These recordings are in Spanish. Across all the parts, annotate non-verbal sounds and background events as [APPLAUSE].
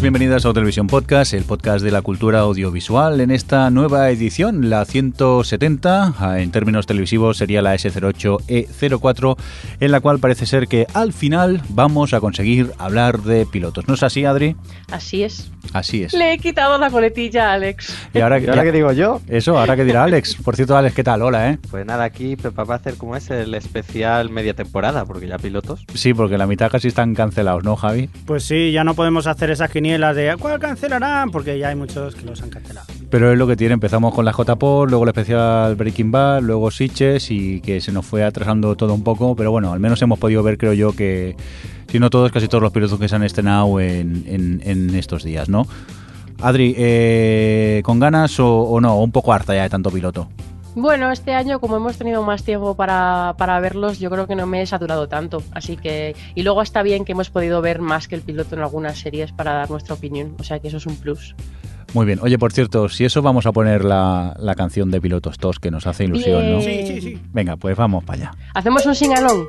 Bienvenidos, bienvenidas a Televisión Podcast, el podcast de la cultura audiovisual. En esta nueva edición, la 170, ah, en términos televisivos sería la S08E04, en la cual parece ser que al final vamos a conseguir hablar de pilotos. ¿No es así, Adri? Así es. Así es. Le he quitado la coletilla a Alex. Y ahora, ¿Y ahora qué digo yo? Eso, ahora que dirá Alex. Por cierto, Alex, ¿qué tal? Hola, ¿eh? Pues nada, aquí Pepa va a hacer como es el especial media temporada, porque ya pilotos. Sí, porque la mitad casi están cancelados, ¿no, Javi? Pues sí, ya no podemos hacer esas quinielas de ¿cuál cancelarán? Porque ya hay muchos que los han cancelado. Pero es lo que tiene, empezamos con la JPOR, luego el especial Breaking Bad, luego Sitches y que se nos fue atrasando todo un poco, pero bueno, al menos hemos podido ver, creo yo, que si no todos, casi todos los pilotos que se han estrenado en, en- estos días, ¿no? Adri, eh, ¿con ganas o, o no? ¿O un poco harta ya de tanto piloto? Bueno, este año, como hemos tenido más tiempo para, para verlos, yo creo que no me he saturado tanto. Así que. Y luego está bien que hemos podido ver más que el piloto en algunas series para dar nuestra opinión. O sea que eso es un plus. Muy bien. Oye, por cierto, si eso vamos a poner la, la canción de Pilotos TOS, que nos hace ilusión, ¿no? Sí, sí, sí. Venga, pues vamos para allá. Hacemos un singalón.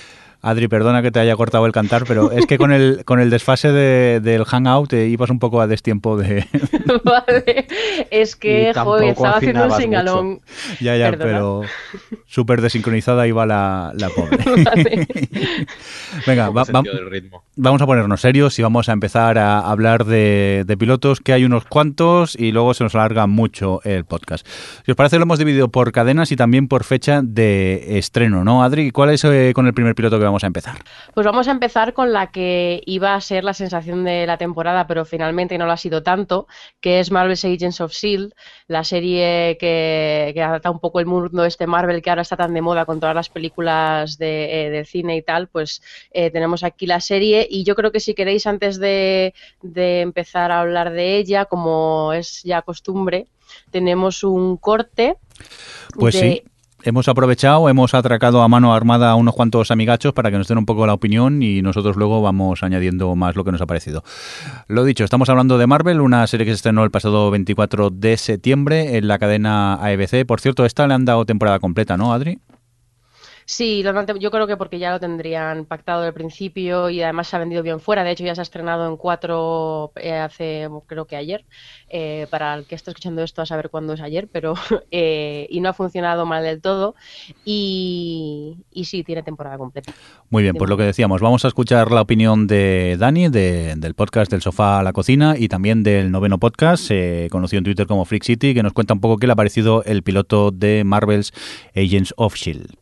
Adri, perdona que te haya cortado el cantar, pero es que con el, con el desfase de- del hangout eh, ibas un poco a destiempo de... [LAUGHS] vale. Es que, joder, estaba haciendo un singalón. ya, ya, Perdona. pero súper desincronizada iba la, la pobre. [LAUGHS] Vale. Venga, va- va- vamos a ponernos serios y vamos a empezar a hablar de, de pilotos, que hay unos cuantos y luego se nos alarga mucho el podcast. Si os parece, lo hemos dividido por cadenas y también por fecha de estreno, ¿no, Adri? ¿Cuál es eh, con el primer piloto que vamos a empezar? Pues vamos a empezar con la que iba a ser la sensación de la temporada, pero finalmente no lo ha sido tanto, que es Marvel's Agents of S.H.I.E.L.D., la serie que, que adapta un poco el mundo este Marvel que ahora está tan de moda con todas las películas de, eh, cine y tal, pues eh, tenemos aquí la serie y yo creo que si queréis antes de, de empezar a hablar de ella, como es ya costumbre, tenemos un corte. Pues de- sí. Hemos aprovechado, hemos atracado a mano armada a unos cuantos amigachos para que nos den un poco la opinión y nosotros luego vamos añadiendo más lo que nos ha parecido. Lo dicho, estamos hablando de Marvel, una serie que se estrenó el pasado 24 de septiembre en la cadena AEBC. Por cierto, esta le han dado temporada completa, ¿no, Adri? Sí, lo yo creo que porque ya lo tendrían pactado al principio y además se ha vendido bien fuera. De hecho, ya se ha estrenado en cuatro eh, hace, creo que ayer. Eh, para el que está escuchando esto a saber cuándo es ayer, pero [LAUGHS] eh, y no ha funcionado mal del todo. Y, y sí, tiene temporada completa. Muy bien, pues lo que decíamos, vamos a escuchar la opinión de Dani de- del podcast del sofá a la cocina y también del noveno podcast, conocido en Twitter como Freak City, que nos cuenta un poco qué le ha parecido el piloto de Marvel's Agents of Shield.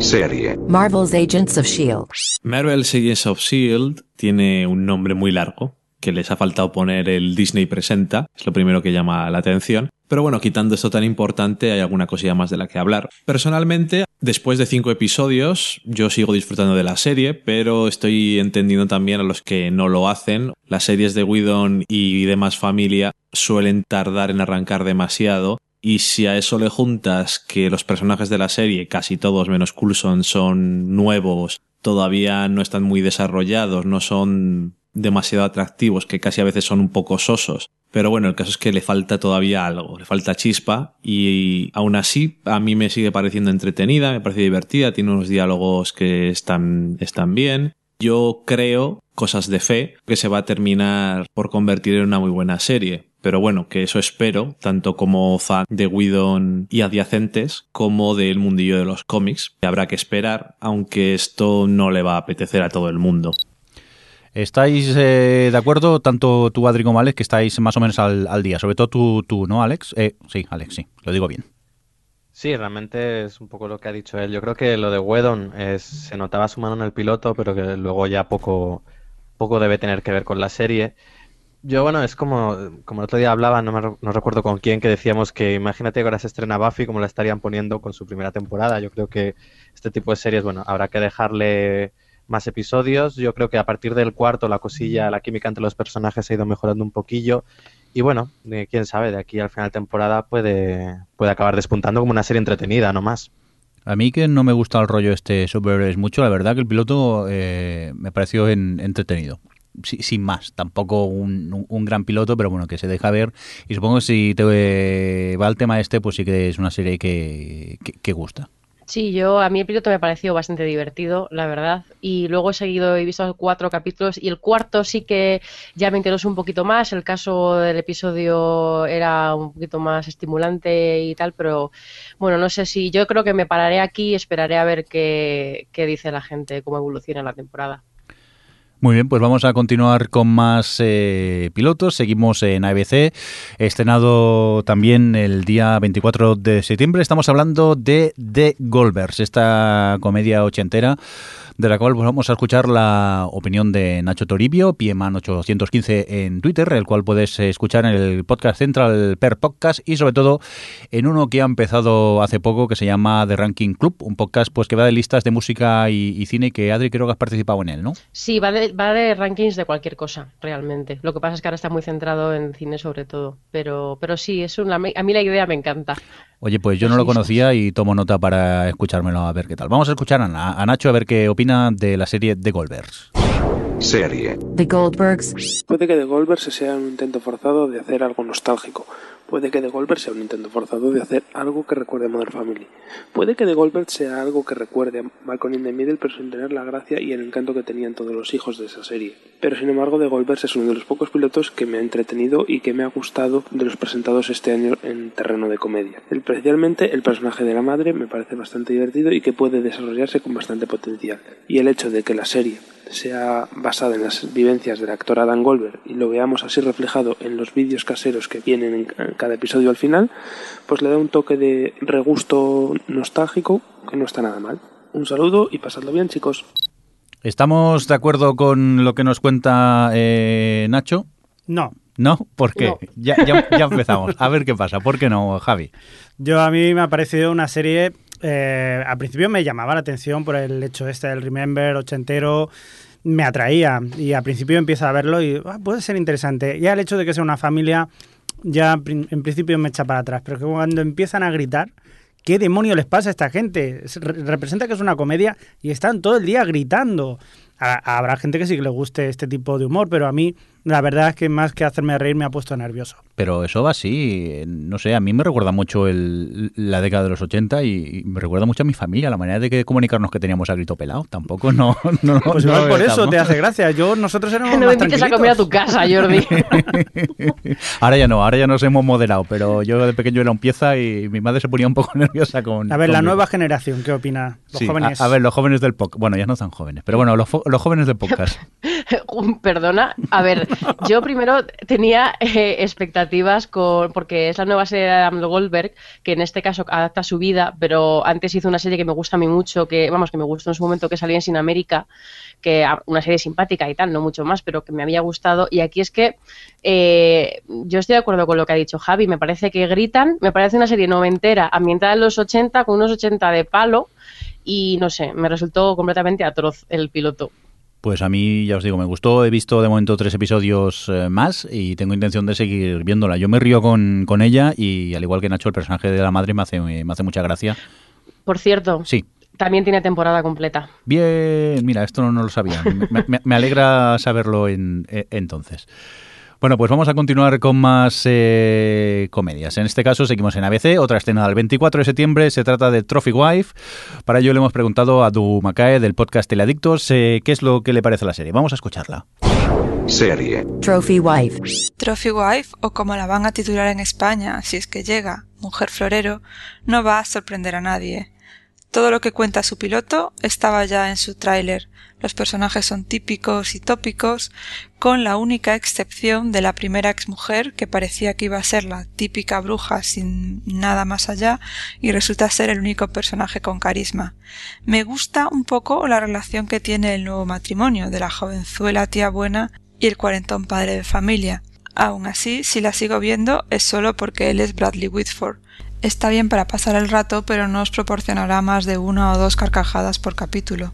Serie. Marvel's Agents of S.H.I.E.L.D. Marvel's Agents of S.H.I.E.L.D. Tiene un nombre muy largo, que les ha faltado poner el Disney Presenta, es lo primero que llama la atención. Pero bueno, quitando esto tan importante, hay alguna cosilla más de la que hablar. Personalmente, después de cinco episodios, yo sigo disfrutando de la serie, pero estoy entendiendo también a los que no lo hacen. Las series de Whedon y demás familia suelen tardar en arrancar demasiado. Y si a eso le juntas que los personajes de la serie, casi todos menos Coulson, son nuevos, todavía no están muy desarrollados, no son demasiado atractivos, que casi a veces son un poco sosos. Pero bueno, el caso es que le falta todavía algo, le falta chispa y aún así a mí me sigue pareciendo entretenida, me parece divertida, tiene unos diálogos que están, están bien. Yo creo, cosas de fe, que se va a terminar por convertir en una muy buena serie. Pero bueno, que eso espero, tanto como fan de Whedon y adyacentes, como del mundillo de los cómics. Habrá que esperar, aunque esto no le va a apetecer a todo el mundo. ¿Estáis eh, de acuerdo, tanto tú, Adri, como Alex, que estáis más o menos al, al día? Sobre todo tú, tú ¿no, Alex? Eh, sí, Alex, sí, lo digo bien. Sí, realmente es un poco lo que ha dicho él. Yo creo que lo de Wedon es, se notaba su mano en el piloto, pero que luego ya poco, poco debe tener que ver con la serie. Yo, bueno, es como, como el otro día hablaba, no, me, no recuerdo con quién, que decíamos que imagínate que ahora se estrena Buffy como la estarían poniendo con su primera temporada. Yo creo que este tipo de series, bueno, habrá que dejarle más episodios. Yo creo que a partir del cuarto la cosilla, la química entre los personajes ha ido mejorando un poquillo. Y bueno, eh, quién sabe, de aquí al final de temporada puede, puede acabar despuntando como una serie entretenida, no más. A mí que no me gusta el rollo este superhéroes mucho, la verdad que el piloto eh, me pareció en- entretenido. Si- sin más, tampoco un, gran piloto, pero bueno, que se deja ver. Y supongo que si te eh, va el tema este, pues sí que es una serie que, gusta. Sí, yo a mí el piloto me pareció bastante divertido, la verdad. Y luego he seguido, he visto cuatro capítulos y el cuarto sí que ya me interesó un poquito más. El caso del episodio era un poquito más estimulante y tal, pero bueno, no sé si yo creo que me pararé aquí y esperaré a ver qué, qué dice la gente, cómo evoluciona la temporada. Muy bien, pues vamos a continuar con más eh, pilotos. Seguimos en ABC, estrenado también el día 24 de septiembre. Estamos hablando de The Goldbergs, esta comedia ochentera de la cual pues, vamos a escuchar la opinión de Nacho Toribio, Pieman815 en Twitter, el cual puedes escuchar en el podcast central per podcast y sobre todo en uno que ha empezado hace poco que se llama The Ranking Club, un podcast pues que va de listas de música y, y cine que Adri creo que has participado en él, ¿no? Sí, va de, va de rankings de cualquier cosa, realmente. Lo que pasa es que ahora está muy centrado en cine sobre todo. Pero, pero sí, es una, a mí la idea me encanta. Oye, pues yo no lo conocía y tomo nota para escuchármelo a ver qué tal. Vamos a escuchar a, Na- a Nacho a ver qué opina de la serie The Goldbergs. Serie. The Goldbergs. Puede que The Goldbergs sea un intento forzado de hacer algo nostálgico. Puede que The Goldbergs sea un intento forzado de hacer algo que recuerde a Modern Family. Puede que The Goldbergs sea algo que recuerde a Malcolm in the Middle, pero sin tener la gracia y el encanto que tenían todos los hijos de esa serie. Pero sin embargo, The Goldbergs es uno de los pocos pilotos que me ha entretenido y que me ha gustado de los presentados este año en terreno de comedia. Especialmente el personaje de la madre me parece bastante divertido y que puede desarrollarse con bastante potencial. Y el hecho de que la serie sea basada en las vivencias del actor Adam Goldberg y lo veamos así reflejado en los vídeos caseros que vienen en ca- en cada episodio al final, pues le da un toque de regusto nostálgico que no está nada mal. Un saludo y pasadlo bien, chicos. ¿Estamos de acuerdo con lo que nos cuenta eh, Nacho? No. ¿No? ¿Por qué? No. Ya, ya, ya empezamos. A ver qué pasa. ¿Por qué no, Javi? Yo a mí me ha parecido una serie, eh, al principio me llamaba la atención por el hecho este del Remember ochentero, me atraía y al principio empiezo a verlo y ah, puede ser interesante. Ya el hecho de que sea una familia, ya en principio me echa para atrás, pero que cuando empiezan a gritar, ¿qué demonio les pasa a esta gente? Es- re- representa que es una comedia y están todo el día gritando. Ha- Habrá gente que sí que le guste este tipo de humor, pero a mí la verdad es que más que hacerme reír me ha puesto nervioso. Pero eso va así, eh, no sé, a mí me recuerda mucho el, la década de los 80 y, y me recuerda mucho a mi familia, la manera de que comunicarnos que teníamos a grito pelado. Tampoco no... [LAUGHS] no Pues no igual por eso tan te hace gracia. Yo, nosotros éramos [LAUGHS] No me invites a comer a tu casa, Jordi. [LAUGHS] ahora ya no, ahora ya nos hemos moderado, pero yo de pequeño era un pieza y mi madre se ponía un poco nerviosa con... A ver, la nueva generación, ¿qué opina? Los Sí, jóvenes. a, a ver, los jóvenes del podcast. Bueno, ya no están jóvenes, pero bueno, los, fo- los jóvenes del podcast. [LAUGHS] Perdona, a ver, yo primero tenía eh, expectativas con, porque es la nueva serie de Adam Goldberg, que en este caso adapta su vida, pero antes hizo una serie que me gusta a mí mucho, que vamos, que me gustó en su momento, que salía en Sin América, que ah, una serie simpática y tal, no mucho más, pero que me había gustado. Y aquí es que eh, yo estoy de acuerdo con lo que ha dicho Javi, me parece que gritan, me parece una serie noventera, ambientada en los 80, con unos 80 de palo, y no sé, me resultó completamente atroz el piloto. Pues a mí, ya os digo, me gustó. He visto de momento tres episodios eh, más y tengo intención de seguir viéndola. Yo me río con, con ella y, al igual que Nacho, el personaje de la madre me hace, me hace mucha gracia. Por cierto, Sí. también tiene temporada completa. Bien, mira, esto no, no lo sabía. Me, me- me alegra saberlo en, eh, entonces. Bueno, pues vamos a continuar con más eh, comedias. En este caso seguimos en ABC, otra escena del 24 de septiembre. Se trata de Trophy Wife. Para ello le hemos preguntado a Du Macae del podcast Teleadictos eh, qué es lo que le parece la serie. Vamos a escucharla. Serie. Trophy Wife. Trophy Wife, o como la van a titular en España, si es que llega, Mujer Florero, no va a sorprender a nadie. Todo lo que cuenta su piloto estaba ya en su tráiler. Los personajes son típicos y tópicos, con la única excepción de la primera exmujer que parecía que iba a ser la típica bruja sin nada más allá y resulta ser el único personaje con carisma. Me gusta un poco la relación que tiene el nuevo matrimonio de la jovenzuela tía buena y el cuarentón padre de familia. Aun así, si la sigo viendo es solo porque él es Bradley Whitford. Está bien para pasar el rato, pero no os proporcionará más de una o dos carcajadas por capítulo.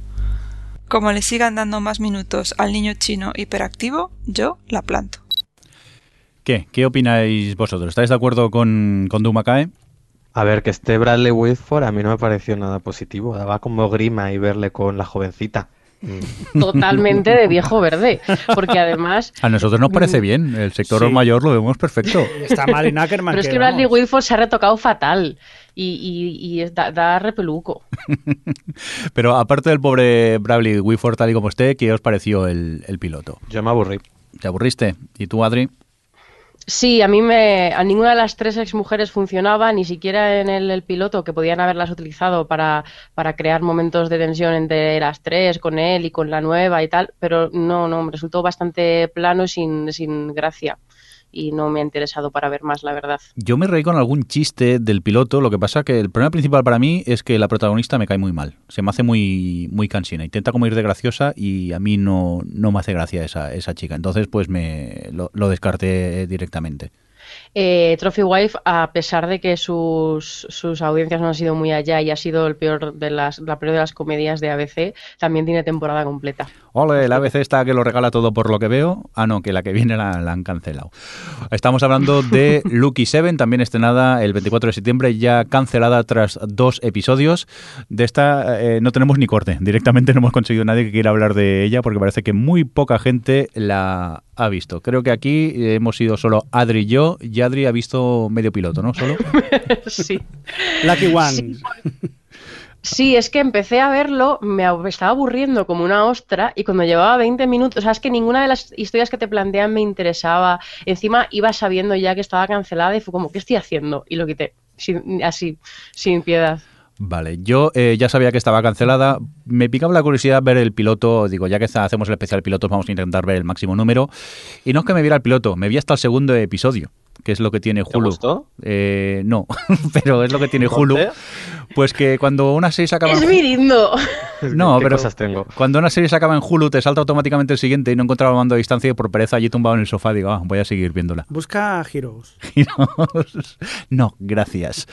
Como le sigan dando más minutos al niño chino hiperactivo, yo la planto. ¿Qué? ¿Qué opináis vosotros? ¿Estáis de acuerdo con, con Dumakae? A ver, que esté Bradley Whitford a mí no me pareció nada positivo. Daba como grima y verle con la jovencita. [LAUGHS] totalmente de viejo verde. Porque además. A nosotros nos parece bien. El sector Sí. mayor lo vemos perfecto. Está Malin Ackerman. Pero es que. Bradley Whitford se ha retocado fatal. Y, y- da, da repeluco. [LAUGHS] Pero aparte del pobre Bradley Whitford tal y como esté, ¿qué os pareció el, el piloto? Yo me aburrí. ¿Te aburriste? ¿Y tú, Adri? Sí, a mí me, a ninguna de las tres exmujeres funcionaba, ni siquiera en el, el piloto, que podían haberlas utilizado para, para crear momentos de tensión entre las tres, con él y con la nueva y tal, pero no, no, me resultó bastante plano y sin, sin gracia. Y no me ha interesado para ver más, la verdad. Yo me reí con algún chiste del piloto, lo que pasa que el problema principal para mí es que la protagonista me cae muy mal. Se me hace muy, muy cansina. Intenta como ir de graciosa y a mí no, no me hace gracia esa, esa chica. Entonces, pues me lo, lo descarté directamente. Eh, Trophy Wife, a pesar de que sus, sus audiencias no han sido muy allá y ha sido el peor de las, la peor de las comedias de ABC, también tiene temporada completa. Ole, la ABC está que lo regala todo por lo que veo. Ah, no, que la que viene la, la han cancelado. Estamos hablando de [LAUGHS] Lucky Seven, también estrenada el 24 de septiembre, ya cancelada tras dos episodios. De esta eh, no tenemos ni corte. Directamente no hemos conseguido nadie que quiera hablar de ella porque parece que muy poca gente la ha visto. Creo que aquí eh, hemos sido solo Adri y yo, y Adri ha visto medio piloto, ¿no? Solo. [LAUGHS] sí. Lucky One. Sí. Sí, es que empecé a verlo, me ab- me estaba aburriendo como una ostra y cuando llevaba 20 minutos, o sea, es que ninguna de las historias que te plantean me interesaba. Encima iba sabiendo ya que estaba cancelada y fue como, ¿qué estoy haciendo? Y lo quité, sin- así, sin piedad. Vale, yo eh, ya sabía que estaba cancelada. Me picaba la curiosidad ver el piloto. Digo, ya que hacemos el especial pilotos, vamos a intentar ver el máximo número. Y no es que me viera el piloto, me vi hasta el segundo episodio, que es lo que tiene ¿Te Hulu. gustó? Eh, no, [LAUGHS] pero es lo que tiene Hulu. Pues que cuando una serie se acaba en Es Hulu- mi digno. No, ¿Qué pero cosas tengo? cuando una serie se acaba en Hulu, te salta automáticamente el siguiente y no encontraba el mando a distancia y por pereza allí tumbado en el sofá digo, ah, voy a seguir viéndola. [LAUGHS] Busca Heroes. giros. [LAUGHS] No, gracias.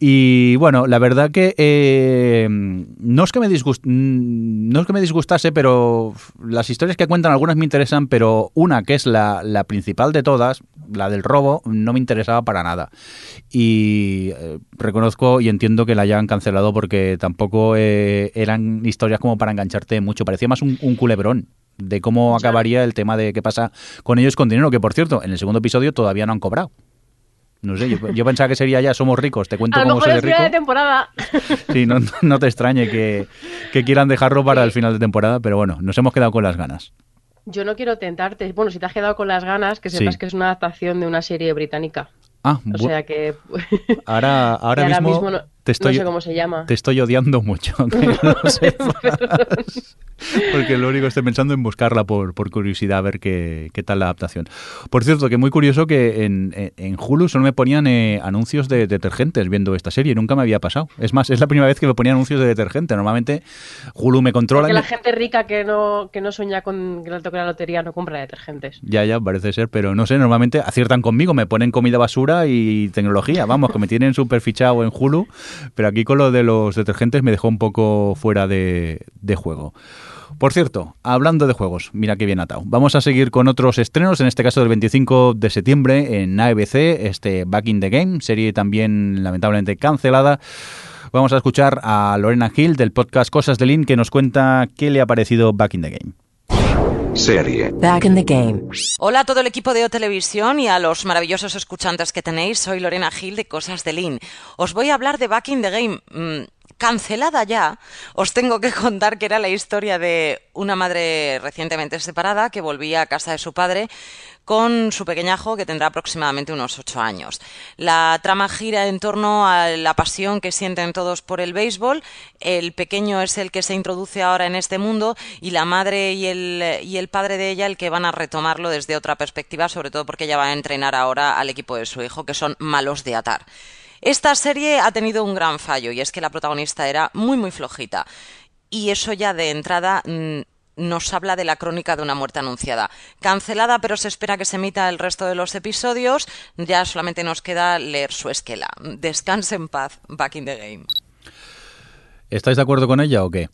Y bueno, la verdad que eh, no, es que me disgust- mm, no es que me disgustase, pero las historias que cuentan algunas me interesan, pero una que es la, la principal de todas, la del robo, no me interesaba para nada. Y eh, reconozco y entiendo que la hayan cancelado porque tampoco eh, eran historias como para engancharte mucho. Parecía más un, un culebrón de cómo acabaría el tema de qué pasa con ellos con dinero, que por cierto, en el segundo episodio todavía no han cobrado. No sé, yo, yo pensaba que sería ya somos ricos, te cuento A lo cómo soy de de temporada. Sí, no, no te extrañe que, que quieran dejarlo para el final de temporada, pero bueno, nos hemos quedado con las ganas. Yo no quiero tentarte. Bueno, si te has quedado con las ganas, que sepas Sí. que es una adaptación de una serie británica. Ah, O sea que... [LAUGHS] ahora, ahora, que mismo, no, te estoy, no sé cómo se llama. te estoy odiando mucho. que lo sepas. Porque lo único que estoy pensando en buscarla por, por curiosidad, a ver qué, qué tal la adaptación. Por cierto, que muy curioso que en, en- Hulu solo me ponían eh, anuncios de detergentes viendo esta serie, nunca me había pasado. Es más, es la primera vez que me ponían anuncios de detergente. Normalmente Hulu me controla. Porque la gente rica que no, que no sueña con que le toque la lotería no compra detergentes. Ya, ya, parece ser, pero no sé, normalmente aciertan conmigo, me ponen comida basura y tecnología, vamos, que me tienen súper fichado en Hulu, pero aquí con lo de los detergentes me dejó un poco fuera de, juego. Por cierto, hablando de juegos, mira qué bien atado. Vamos a seguir con otros estrenos, en este caso del 25 de septiembre en ABC, este Back in the Game, serie también lamentablemente cancelada. Vamos a escuchar a Lorena Hill del podcast Cosas de Lin que nos cuenta qué le ha parecido Back in the Game. Serie. Back in the game. Hola a todo el equipo de O Televisión y a los maravillosos escuchantes que tenéis. Soy Lorena Gil de Cosas de Lin. Os voy a hablar de Back in the Game. Mm, cancelada ya, os tengo que contar que era la historia de una madre recientemente separada que volvía a casa de su padre con su pequeñajo que tendrá aproximadamente unos ocho años. La trama gira en torno a la pasión que sienten todos por el béisbol. El pequeño es el que se introduce ahora en este mundo y la madre y el, y el padre de ella el que van a retomarlo desde otra perspectiva, sobre todo porque ella va a entrenar ahora al equipo de su hijo, que son malos de atar. Esta serie ha tenido un gran fallo y es que la protagonista era muy muy flojita. Y eso ya de entrada mm, nos habla de la crónica de una muerte anunciada. Cancelada, pero se espera que se emita el resto de los episodios. Ya solamente nos queda leer su esquela. Descanse en paz, back in the game. ¿Estáis de acuerdo con ella o qué?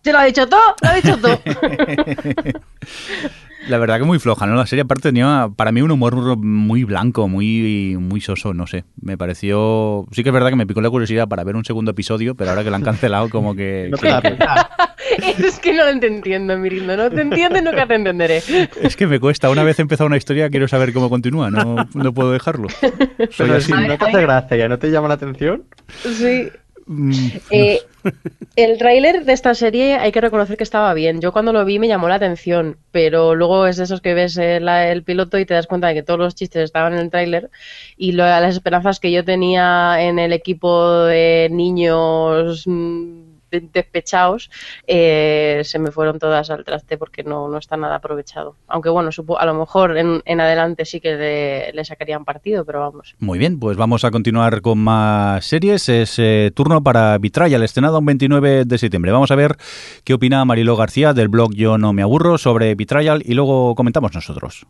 ¿Te lo ha dicho todo? ¿Lo ha dicho todo? [LAUGHS] La verdad que muy floja, ¿no? La serie aparte tenía para mí un humor muy blanco, muy, muy soso, no sé. Me pareció... Sí que es verdad que me picó la curiosidad para ver un segundo episodio, pero ahora que la han cancelado como que... [LAUGHS] es que no te entiendo, Mirindo. No te entiendo y nunca te entenderé. Es que me cuesta. Una vez empezado una historia quiero saber cómo continúa. No, no puedo dejarlo. Soy así. ¿No te hace gracia? ¿Ya no te llama la atención? Sí. Eh, [LAUGHS] el tráiler de esta serie hay que reconocer que estaba bien. Yo cuando lo vi me llamó la atención, pero luego es de esos que ves el, el piloto y te das cuenta de que todos los chistes estaban en el tráiler y las esperanzas que yo tenía en el equipo de niños mm, despechados, eh, se me fueron todas al traste porque no, no está nada aprovechado. Aunque bueno, a lo mejor en, en adelante sí que le, sacarían partido, pero vamos. Muy bien, pues vamos a continuar con más series. Es eh, turno para Vitrayal, estrenado un 29 de septiembre. Vamos a ver qué opina Mariló García del blog Yo no me aburro sobre Vitrayal y luego comentamos nosotros.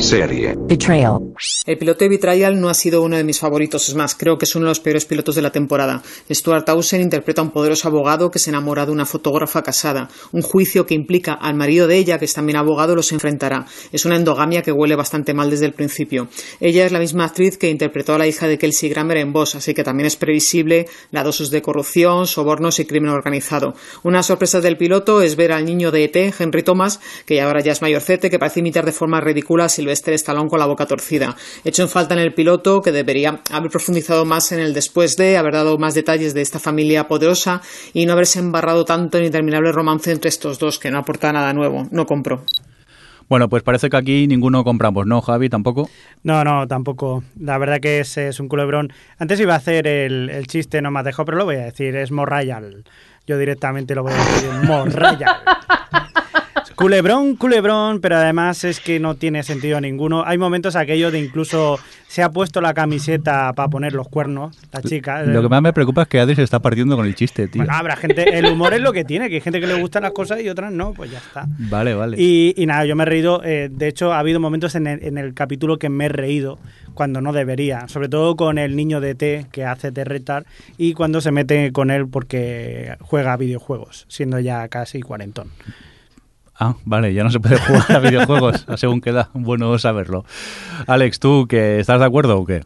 Serie. Betrayal. El piloto de Betrayal no ha sido uno de mis favoritos, es más, creo que es uno de los peores pilotos de la temporada. Stuart Townsend interpreta a un poderoso abogado que se enamora de una fotógrafa casada. Un juicio que implica al marido de ella, que es también abogado, los enfrentará. Es una endogamia que huele bastante mal desde el principio. Ella es la misma actriz que interpretó a la hija de Kelsey Grammer en Boss, así que también es previsible la dosis de corrupción, sobornos y crimen organizado. Una sorpresa del piloto es ver al niño de ET, Henry Thomas, que ahora ya es mayorcete, que parece imitar de forma ridícula a Sylvester Stallone con la boca torcida. Hecho en falta en el piloto, que debería haber profundizado más en el después de, haber dado más detalles de esta familia poderosa y no haberse embarrado tanto en interminable romance entre estos dos, que no aporta nada nuevo. No compro. Bueno, pues parece que aquí ninguno compramos, ¿no, Javi? ¿Tampoco? No, no, tampoco. La verdad que es, es un culebrón. Antes iba a hacer el, el, chiste, no me dejado, pero lo voy a decir, es Morrayal. Yo directamente lo voy a decir, [LAUGHS] Morrayal. Culebrón, culebrón, pero además es que no tiene sentido ninguno. Hay momentos aquello de incluso se ha puesto la camiseta para poner los cuernos, la chica. Lo que más me preocupa es que Adri se está partiendo con el chiste, tío. Bueno, habrá gente, el humor es lo que tiene, que hay gente que le gustan las cosas y otras no, pues ya está. Vale, vale. Y, nada, yo me he reído, eh, de hecho ha habido momentos en el, en el, capítulo que me he reído cuando no debería, sobre todo con el niño de T que hace Terretar y cuando se mete con él porque juega videojuegos, siendo ya casi cuarentón. Ah, vale, ya no se puede jugar a [LAUGHS] videojuegos, según queda bueno saberlo. Alex, ¿tú que estás de acuerdo o qué?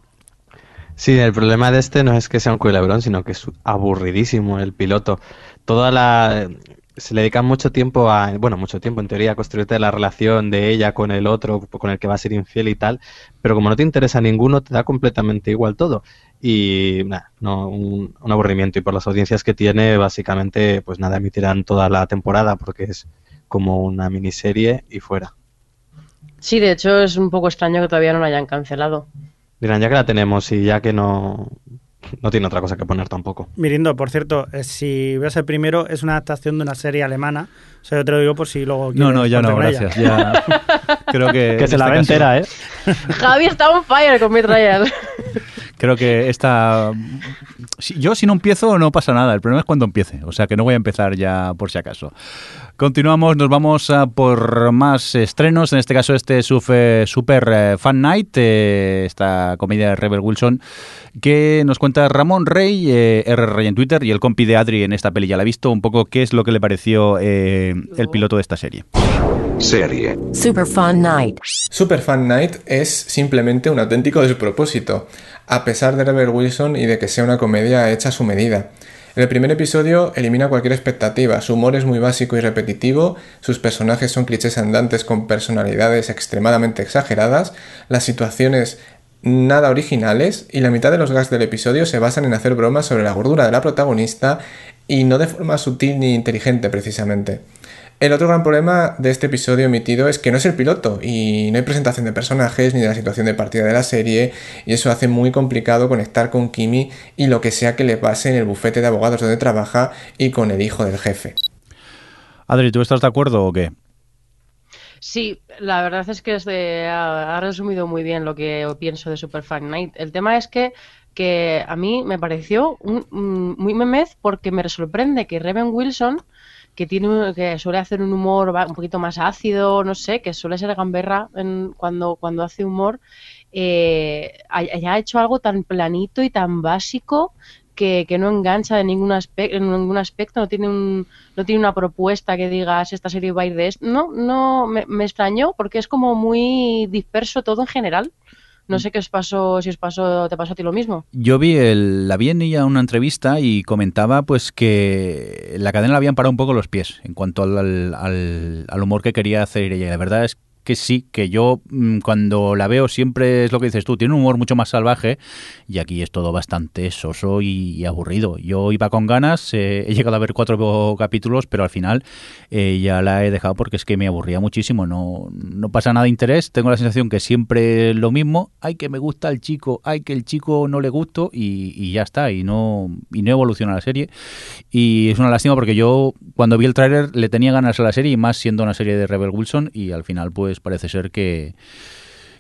Sí, el problema de este no es que sea un culebrón, sino que es aburridísimo el piloto. Toda la se le dedica mucho tiempo a, bueno, mucho tiempo en teoría a construirte la relación de ella con el otro, con el que va a ser infiel y tal, pero como no te interesa ninguno, te da completamente igual todo. Y nada, no, un, un aburrimiento. Y por las audiencias que tiene, básicamente, pues nada, emitirán toda la temporada porque es como una miniserie y fuera. Sí, de hecho es un poco extraño que todavía no la hayan cancelado. Dirán, ya que la tenemos y ya que no, no tiene otra cosa que poner tampoco. Mirindo, por cierto, eh, si voy a ser primero, es una adaptación de una serie alemana. O sea, yo te lo digo por si luego. No, no, ya no, gracias. Ya. [LAUGHS] Creo que. Que se la ve entera, ¿eh? Javi está on fire con Betrayal. [LAUGHS] Creo que esta. Yo, si no empiezo, no pasa nada. El problema es cuando empiece. O sea, que no voy a empezar ya por si acaso. Continuamos, nos vamos a por más estrenos, en este caso este Super, super eh, Fan Night, eh, esta comedia de Rebel Wilson, que nos cuenta Ramón Rey, eh, R. Rey en Twitter, y el compi de Adri en esta peli ya la ha visto, un poco qué es lo que le pareció el piloto de esta serie. Serie. Super Fun Night. Super Fun Night es simplemente un auténtico despropósito, a pesar de Rebel Wilson y de que sea una comedia hecha a su medida. El primer episodio elimina cualquier expectativa, su humor es muy básico y repetitivo, sus personajes son clichés andantes con personalidades extremadamente exageradas, las situaciones nada originales y la mitad de los gags del episodio se basan en hacer bromas sobre la gordura de la protagonista y no de forma sutil ni inteligente precisamente. El otro gran problema de este episodio emitido es que no es el piloto y no hay presentación de personajes ni de la situación de partida de la serie y eso hace muy complicado conectar con Kimi y lo que sea que le pase en el bufete de abogados donde trabaja y con el hijo del jefe. Adri, ¿tú estás de acuerdo o qué? Sí, la verdad es que es de, ha, resumido muy bien lo que pienso de Super Fan Night. El tema es que, que a mí me pareció un, muy memez porque me sorprende que Reven Wilson que tiene que suele hacer un humor un poquito más ácido, no sé, que suele ser gamberra en, cuando, cuando hace humor, eh, haya hecho algo tan planito y tan básico que, no engancha de ningún, aspecto, en ningún aspecto, no tiene, un, no tiene una propuesta que digas esta serie va a ir de esto. No, no, me, me extrañó porque es como muy disperso todo en general. No sé qué os pasó, si os pasó, te pasó a ti lo mismo. Yo vi el, la vi en ella una entrevista y comentaba pues que la cadena le habían parado un poco los pies en cuanto al, al, al humor que quería hacer ella. La verdad es que sí, que yo mm, cuando la veo siempre es lo que dices tú, tiene un humor mucho más salvaje y aquí es todo bastante soso y, aburrido. Yo iba con ganas, eh, he llegado a ver cuatro capítulos, pero al final eh, ya la he dejado porque es que me aburría muchísimo, no, no pasa nada de interés, tengo la sensación que siempre es lo mismo, hay que me gusta el chico, hay que el chico no le gusto y, ya está, y no, y no evoluciona la serie. Y es una lástima porque yo cuando vi el tráiler le tenía ganas a la serie y más siendo una serie de Rebel Wilson y al final pues pues parece ser que,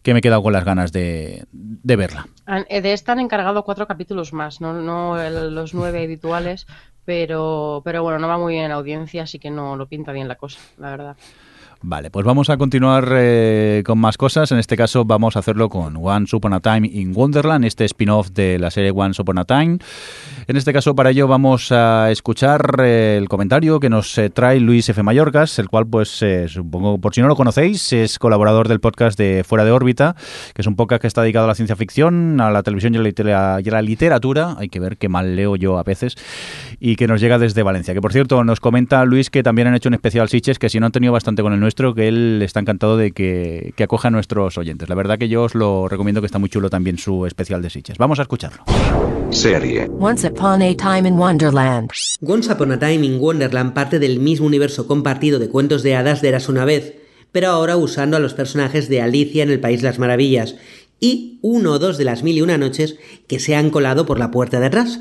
me he quedado con las ganas de, verla. Eh, de esta han encargado cuatro capítulos más, no, los nueve habituales, pero, pero bueno, no va muy bien en audiencia, así que no lo pinta bien la cosa, la verdad. Vale, pues vamos a continuar eh, con más cosas. En este caso vamos a hacerlo con Once Upon a Time in Wonderland, este spin-off de la serie Once Upon a Time. En este caso para ello vamos a escuchar eh, el comentario que nos eh, trae Luis F. Mallorcas, el cual pues supongo por si no lo conocéis es colaborador del podcast de Fuera de órbita, que es un podcast que está dedicado a la ciencia ficción, a la televisión y a la literatura. Hay que ver qué mal leo yo a veces y que nos llega desde Valencia. Que por cierto nos comenta Luis que también han hecho un especial Siches que si no han tenido bastante con el nuestro que él está encantado de que, que, acoja a nuestros oyentes. La verdad que yo os lo recomiendo que está muy chulo también su especial de Sitges. Vamos a escucharlo. Serie. Once Upon a Time in Wonderland. Once Upon a Time in Wonderland parte del mismo universo compartido de cuentos de hadas de Eras una vez, pero ahora usando a los personajes de Alicia en el País de las Maravillas y uno o dos de las mil y una noches que se han colado por la puerta de atrás.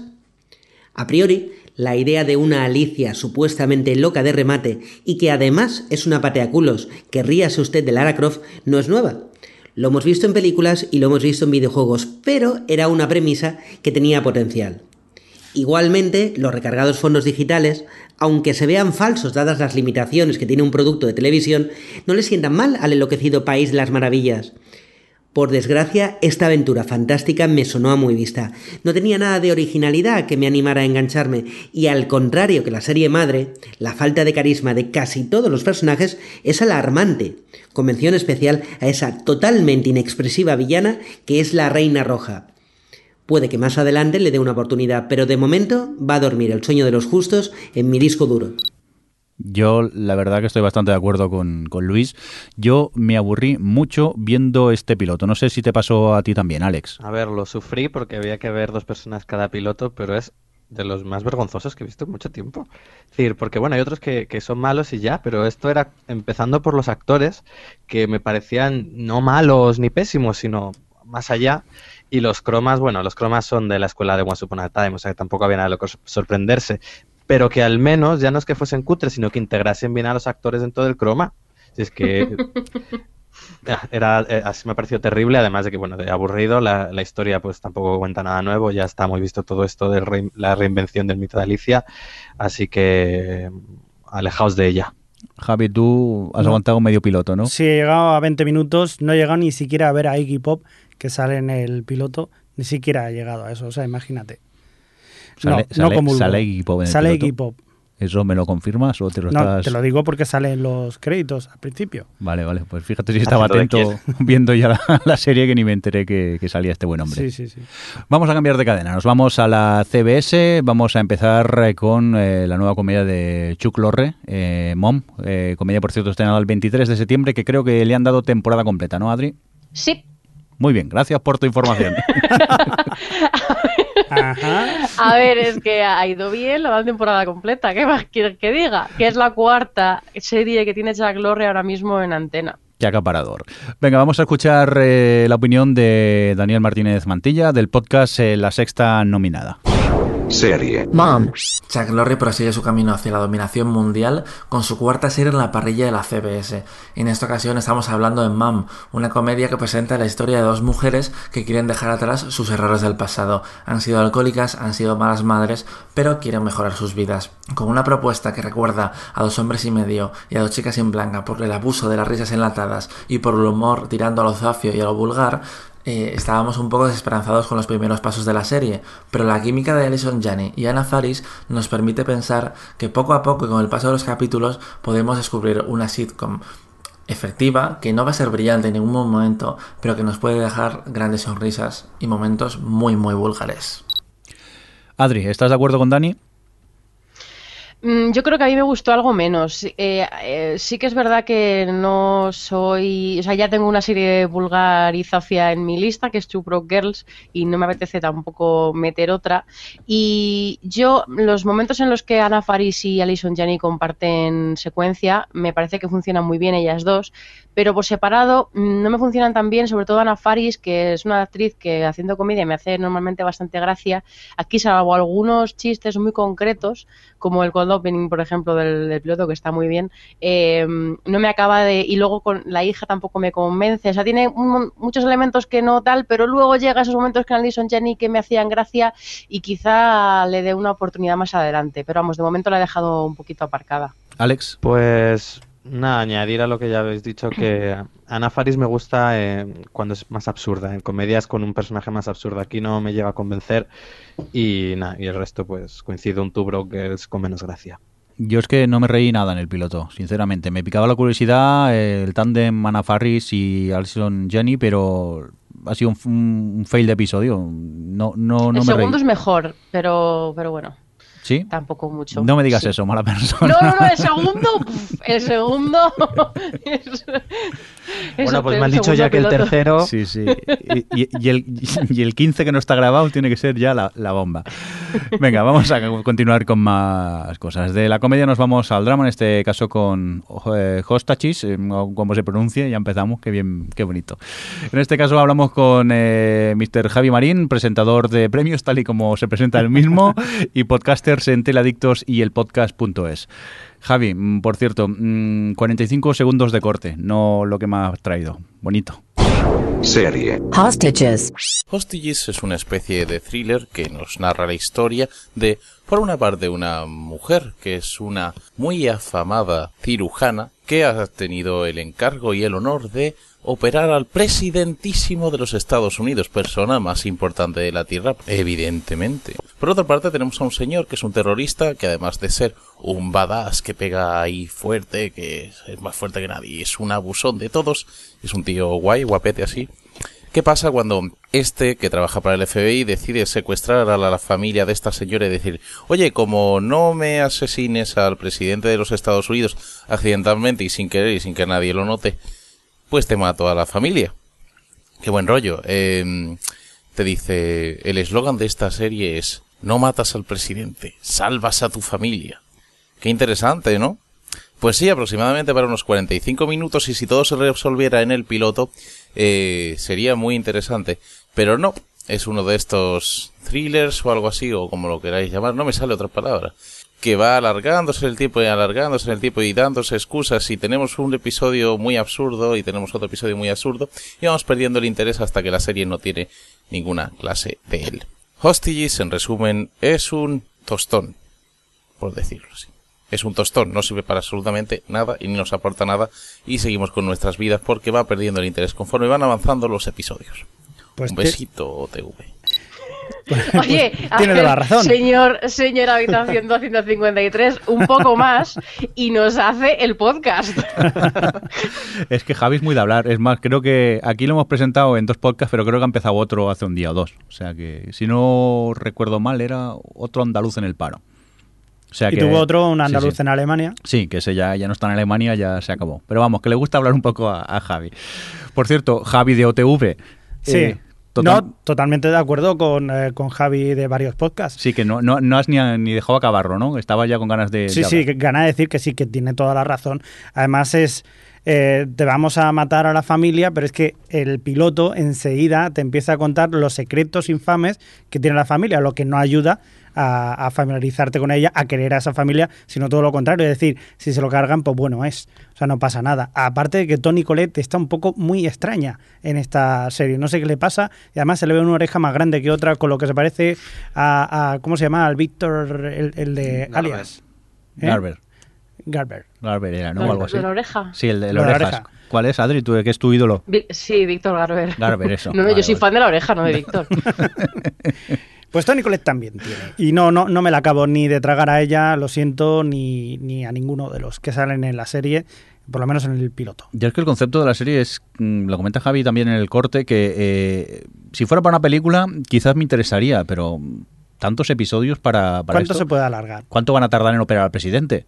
A priori, la idea de una Alicia supuestamente loca de remate y que además es una pateaculos que ríase usted de Lara Croft no es nueva. Lo hemos visto en películas y lo hemos visto en videojuegos, pero era una premisa que tenía potencial. Igualmente, los recargados fondos digitales, aunque se vean falsos dadas las limitaciones que tiene un producto de televisión, no le sientan mal al enloquecido país de las maravillas. Por desgracia, esta aventura fantástica me sonó a muy vista. No tenía nada de originalidad que me animara a engancharme, y al contrario que la serie madre, la falta de carisma de casi todos los personajes es alarmante. Convención especial a esa totalmente inexpresiva villana que es la Reina Roja. Puede que más adelante le dé una oportunidad, pero de momento va a dormir el sueño de los justos en mi disco duro. Yo la verdad que estoy bastante de acuerdo con, Luis. Yo me aburrí mucho viendo este piloto. No sé si te pasó a ti también, Alex. A ver, lo sufrí porque había que ver dos personas cada piloto, pero es de los más vergonzosos que he visto en mucho tiempo. Es decir, porque bueno, hay otros que, que, son malos y ya, pero esto era empezando por los actores que me parecían no malos ni pésimos, sino más allá. Y los cromas, bueno, los cromas son de la escuela de Once Upon a Time, o sea que tampoco había nada de lo que sorprenderse pero que al menos ya no es que fuesen cutres, sino que integrasen bien a los actores dentro del croma. Si es que [LAUGHS] era eh, así me ha parecido terrible, además de que, bueno, de aburrido, la, historia pues tampoco cuenta nada nuevo, ya está muy visto todo esto de la reinvención del mito de Alicia, así que alejaos de ella. Javi, tú has aguantado medio piloto, ¿no? Sí, he llegado a 20 minutos, no he llegado ni siquiera a ver a Iggy Pop, que sale en el piloto, ni siquiera he llegado a eso, o sea, imagínate. Sale, no, sale, no sale Iggy Sale Iggy ¿Eso me lo confirmas o te lo no, te lo digo porque salen los créditos al principio. Vale, vale. Pues fíjate si estaba atento [LAUGHS] viendo ya la, serie que ni me enteré que, salía este buen hombre. Sí, sí, sí. Vamos a cambiar de cadena. Nos vamos a la CBS. Vamos a empezar eh, con eh, la nueva comedia de Chuck Lorre, eh, Mom. comedia, por cierto, estrenada el 23 de septiembre, que creo que le han dado temporada completa, ¿no, Adri? Sí, Muy bien, gracias por tu información. [LAUGHS] [LAUGHS] A ver, es que ha ido bien la temporada completa. ¿Qué más quieres que diga? Que es la cuarta serie que tiene Jack Lorre ahora mismo en antena. Qué acaparador. Venga, vamos a escuchar eh, la opinión de Daniel Martínez Mantilla del podcast eh, La Sexta Nominada. Serie. Mom. Chuck Lorre prosigue su camino hacia la dominación mundial con su cuarta serie en la parrilla de la CBS. En esta ocasión estamos hablando de Mom, una comedia que presenta la historia de dos mujeres que quieren dejar atrás sus errores del pasado. Han sido alcohólicas, han sido malas madres, pero quieren mejorar sus vidas. Con una propuesta que recuerda a dos hombres y medio y a dos chicas en blanca por el abuso de las risas enlatadas y por el humor tirando a lo zafio y a lo vulgar, eh, estábamos un poco desesperanzados con los primeros pasos de la serie, pero la química de Alison Janney y Anna Faris nos permite pensar que poco a poco y con el paso de los capítulos podemos descubrir una sitcom efectiva, que no va a ser brillante en ningún momento, pero que nos puede dejar grandes sonrisas y momentos muy muy vulgares. Adri, ¿estás de acuerdo con Dani? Yo creo que a mí me gustó algo menos. Eh, eh, sí que es verdad que no soy. O sea, ya tengo una serie vulgar y zafia en mi lista, que es Two Broke Girls, y no me apetece tampoco meter otra. Y yo, los momentos en los que Ana Faris y Alison Janney comparten secuencia, me parece que funcionan muy bien ellas dos, pero por separado mm, no me funcionan tan bien, sobre todo Ana Faris, que es una actriz que haciendo comedia me hace normalmente bastante gracia. Aquí, salvo algunos chistes muy concretos, como el cold opening, por ejemplo, del, del piloto, que está muy bien, eh, no me acaba de... Y luego con la hija tampoco me convence. O sea, tiene un muchos elementos que no tal, pero luego llega esos momentos que Alison Jenny que me hacían gracia y quizá le dé una oportunidad más adelante. Pero vamos, de momento la he dejado un poquito aparcada. Alex. Pues nada, añadir a lo que ya habéis dicho que [LAUGHS] Ana Faris me gusta eh, cuando es más absurda, en comedias con un personaje más absurdo. Aquí no me llega a convencer y nada, y el resto pues coincido un Two Broke Girls con menos gracia. Yo es que no me reí nada en el piloto, sinceramente. Me picaba la curiosidad el tándem Ana Farris y Alison Jenny, pero ha sido un, un fail de episodio. No, no, no el me reí. segundo es mejor, pero, pero bueno, ¿Sí? tampoco mucho. No me digas Sí. eso, mala persona. No, no, no, el [LAUGHS] segundo, el segundo. [LAUGHS] Bueno, pues me han el dicho ya que el piloto. tercero... Sí, sí. Y, y- y el, y el 15 que no está grabado tiene que ser ya la, la bomba. Venga, vamos a continuar con más cosas. De la comedia nos vamos al drama, en este caso con eh, Hostachis, eh, como se pronuncie, ya empezamos, qué bien, qué bonito. En este caso hablamos con eh, Mr. Javi Marín, presentador de premios, tal y como se presenta el mismo, y podcasters en Teladictos y el podcast.es. Javi, mm, por cierto, mm, 45 segundos de corte, no lo que me has traído. Bonito. Serie. Hostages. Hostages es una especie de thriller que nos narra la historia de, por una parte, una mujer que es una muy afamada cirujana que ha tenido el encargo y el honor de operar al presidentísimo de los Estados Unidos, persona más importante de la Tierra, evidentemente. Por otra parte, tenemos a un señor que es un terrorista que además de ser un badass que pega ahí fuerte, que es- más fuerte que nadie, es un abusón de todos, es un tío guay, guapete así, ¿Qué pasa cuando este, que trabaja para el FBI, decide secuestrar a la familia de esta señora y decir, oye, como no me asesines al presidente de los Estados Unidos accidentalmente y sin querer y sin que nadie lo note, pues te mato a la familia? Qué buen rollo. Eh, te dice, el eslogan de esta serie es, no matas al presidente, salvas a tu familia. Qué interesante, ¿no? Pues sí, aproximadamente para unos 45 minutos y si todo se resolviera en el piloto, eh, sería muy interesante. Pero no, es uno de estos thrillers o algo así, o como lo queráis llamar, no me sale otra palabra, que va alargándose el tiempo y alargándose el tiempo y dándose excusas y tenemos un episodio muy absurdo y tenemos otro episodio muy absurdo y vamos perdiendo el interés hasta que la serie no tiene ninguna clase de él. Hostages, en resumen, es un tostón, por decirlo así. Es un tostón, no sirve para absolutamente nada y ni nos aporta nada y seguimos con nuestras vidas porque va perdiendo el interés conforme van avanzando los episodios. Pues un te- besito, TV. [LAUGHS] Oye, a tiene ver, toda la razón. Señor, señor Habitación 253, un poco más y nos hace el podcast. [LAUGHS] Es que Javi es muy de hablar. Es más, creo que aquí lo hemos presentado en dos podcasts, pero creo que ha empezado otro hace un día o dos. O sea que, si no recuerdo mal, era otro andaluz en el paro. O sea y que, tuvo otro, un sí, andaluz sí. en Alemania. Sí, que ese ya, ya no está en Alemania, ya se acabó. Pero vamos, que le gusta hablar un poco a, a Javi. Por cierto, Javi de OTV, Sí. Eh, total- No, totalmente de acuerdo con, eh, con Javi de varios podcasts. Sí, que no, no, no has ni, ni dejado acabarlo, ¿no? Estaba ya con ganas de. Sí, sí, hablar. que gana de decir que sí, que tiene toda la razón. Además es, eh, te vamos a matar a la familia, pero es que el piloto enseguida te empieza a contar los secretos infames que tiene la familia, lo que no ayuda a, a familiarizarte con ella, a querer a esa familia, sino todo lo contrario. Es decir, si se lo cargan, pues bueno es. O sea, no pasa nada. Aparte de que Tony Colette está un poco muy extraña en esta serie. No sé qué le pasa. Y además se le ve una oreja más grande que otra, con lo que se parece a, a- ¿cómo se llama? Al Víctor, el, el de Garber. Alias. ¿Eh? Garber. Garber. Garber era, ¿no? ¿Lo- O algo así. de la oreja? Sí, el de la orejas. oreja. ¿Cuál es, Adri? ¿Tú, ¿Qué es tu ídolo? Vi- Sí, Víctor Garber. Garber, eso. [LAUGHS] No, no, Vale, yo soy vale. fan de la oreja, no de [LAUGHS] Víctor. [LAUGHS] Pues Tony Colette también tiene. Y no, no, no me la acabo ni de tragar a ella, lo siento, ni, ni a ninguno de los que salen en la serie, por lo menos en el piloto. Yo es que el concepto de la serie es, mm, lo comenta Javi también en el corte, que eh, si fuera para una película quizás me interesaría, pero tantos episodios para, para ¿Cuánto esto? se puede alargar? ¿Cuánto van a tardar en operar al presidente?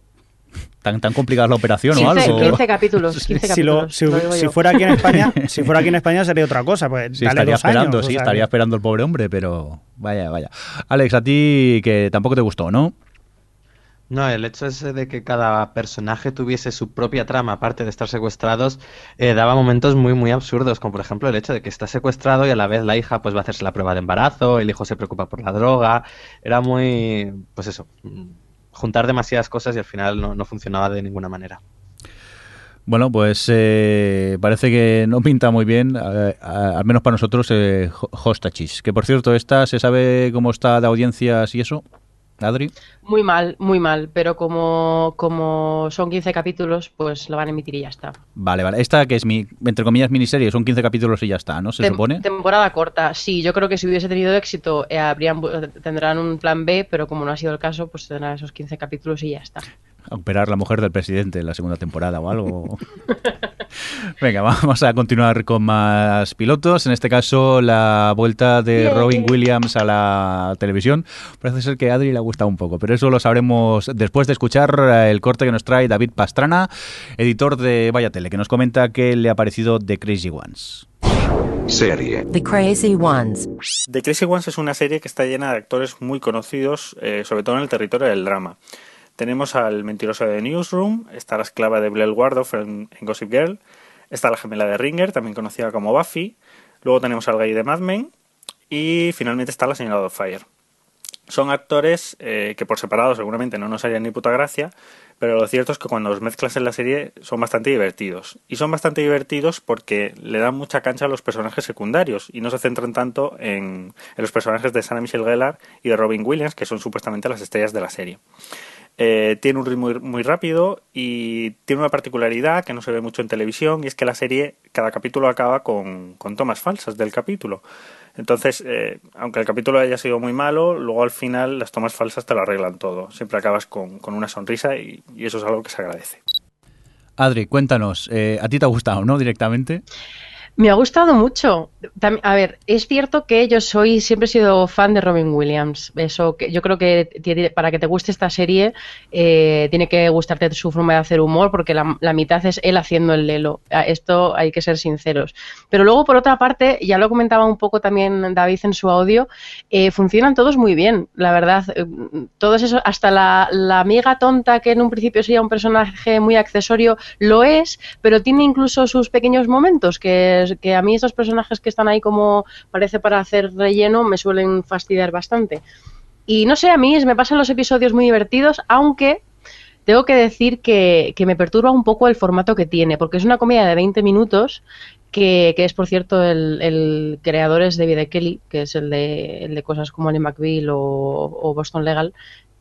¿Tan, tan complicada es la operación o 15, algo? 15 capítulos, 15 Si, lo- capítulos. si, lo digo si yo. fuera aquí en España, si fuera aquí en [LAUGHS] España sería otra cosa, pues Sí, dale estaría dos esperando, años, sí, o sea, estaría esperando el pobre hombre, pero vaya, vaya. Alex, a ti que tampoco te gustó, ¿no? No, el hecho ese de que cada personaje tuviese su propia trama, aparte de estar secuestrados, eh, daba momentos muy, muy absurdos, como por ejemplo el hecho de que está secuestrado y a la vez la hija pues va a hacerse la prueba de embarazo, el hijo se preocupa por la droga, era muy, pues eso, juntar demasiadas cosas y al final no, no funcionaba de ninguna manera. Bueno, pues eh, parece que no pinta muy bien, eh, al menos para nosotros, eh, Ho- Hostage. Que por cierto, esta se sabe cómo está de audiencias y eso, Adri. Muy mal, muy mal, pero como, como son 15 capítulos, pues lo van a emitir y ya está. Vale, vale. Esta que es mi, entre comillas, miniserie, son 15 capítulos y ya está, ¿no? Se Tem- supone. Temporada corta, sí, yo creo que si hubiese tenido éxito eh, habrían, tendrán un plan B, pero como no ha sido el caso, pues tendrán esos 15 capítulos y ya está. A operar la mujer del presidente en la segunda temporada o algo. [LAUGHS] Venga, [LAUGHS] vamos a continuar con más pilotos. En este caso, la vuelta de. Robin Williams a la televisión. Parece ser que a Adri le ha gustado un poco, pero eso lo sabremos después de escuchar el corte que nos trae David Pastrana, editor de Vaya Tele, que nos comenta que le ha parecido The Crazy Ones. Serie. The Crazy Ones. The Crazy Ones es una serie que está llena de actores muy conocidos, eh, sobre todo en el territorio del drama. Tenemos al mentiroso de Newsroom, está la esclava de Blair Wardorf en, Gossip Girl, está la gemela de Ringer, también conocida como Buffy, luego tenemos al gay de Mad Men y finalmente está la señora Doubtfire. Son actores eh, que por separado seguramente no nos harían ni puta gracia, pero lo cierto es que cuando los mezclas en la serie son bastante divertidos. Y son bastante divertidos porque le dan mucha cancha a los personajes secundarios y no se centran tanto en, en los personajes de Sarah Michelle Gellar y de Robin Williams, que son supuestamente las estrellas de la serie. Eh, tiene un ritmo muy rápido y tiene una particularidad que no se ve mucho en televisión y es que la serie, cada capítulo acaba con, con tomas falsas del capítulo. Entonces, eh, aunque el capítulo haya sido muy malo, luego al final las tomas falsas te lo arreglan todo. Siempre acabas con, con una sonrisa y, eso es algo que se agradece. Adri, cuéntanos, eh, ¿a ti te ha gustado, no? Directamente. Me ha gustado mucho. A ver, es cierto que yo soy, siempre he sido fan de Robin Williams. Eso que yo creo que para que te guste esta serie eh, tiene que gustarte su forma de hacer humor porque la, la mitad es él haciendo el lelo. Ah, Esto hay que ser sinceros. Pero luego, por otra parte, ya lo comentaba un poco también David en su audio, eh, funcionan todos muy bien, la verdad. Eh, Todos esos, hasta la, la amiga tonta que en un principio sería un personaje muy accesorio, lo es, pero tiene incluso sus pequeños momentos que, que a mí estos personajes que están ahí como parece para hacer relleno me suelen fastidiar bastante. Y no sé, a mí me pasan los episodios muy divertidos, aunque tengo que decir que, que me perturba un poco el formato que tiene, porque es una comedia de 20 minutos, que, que es por cierto el, el creador es David. Kelly, que es el de, el de cosas como Ally McBeal o Boston Legal.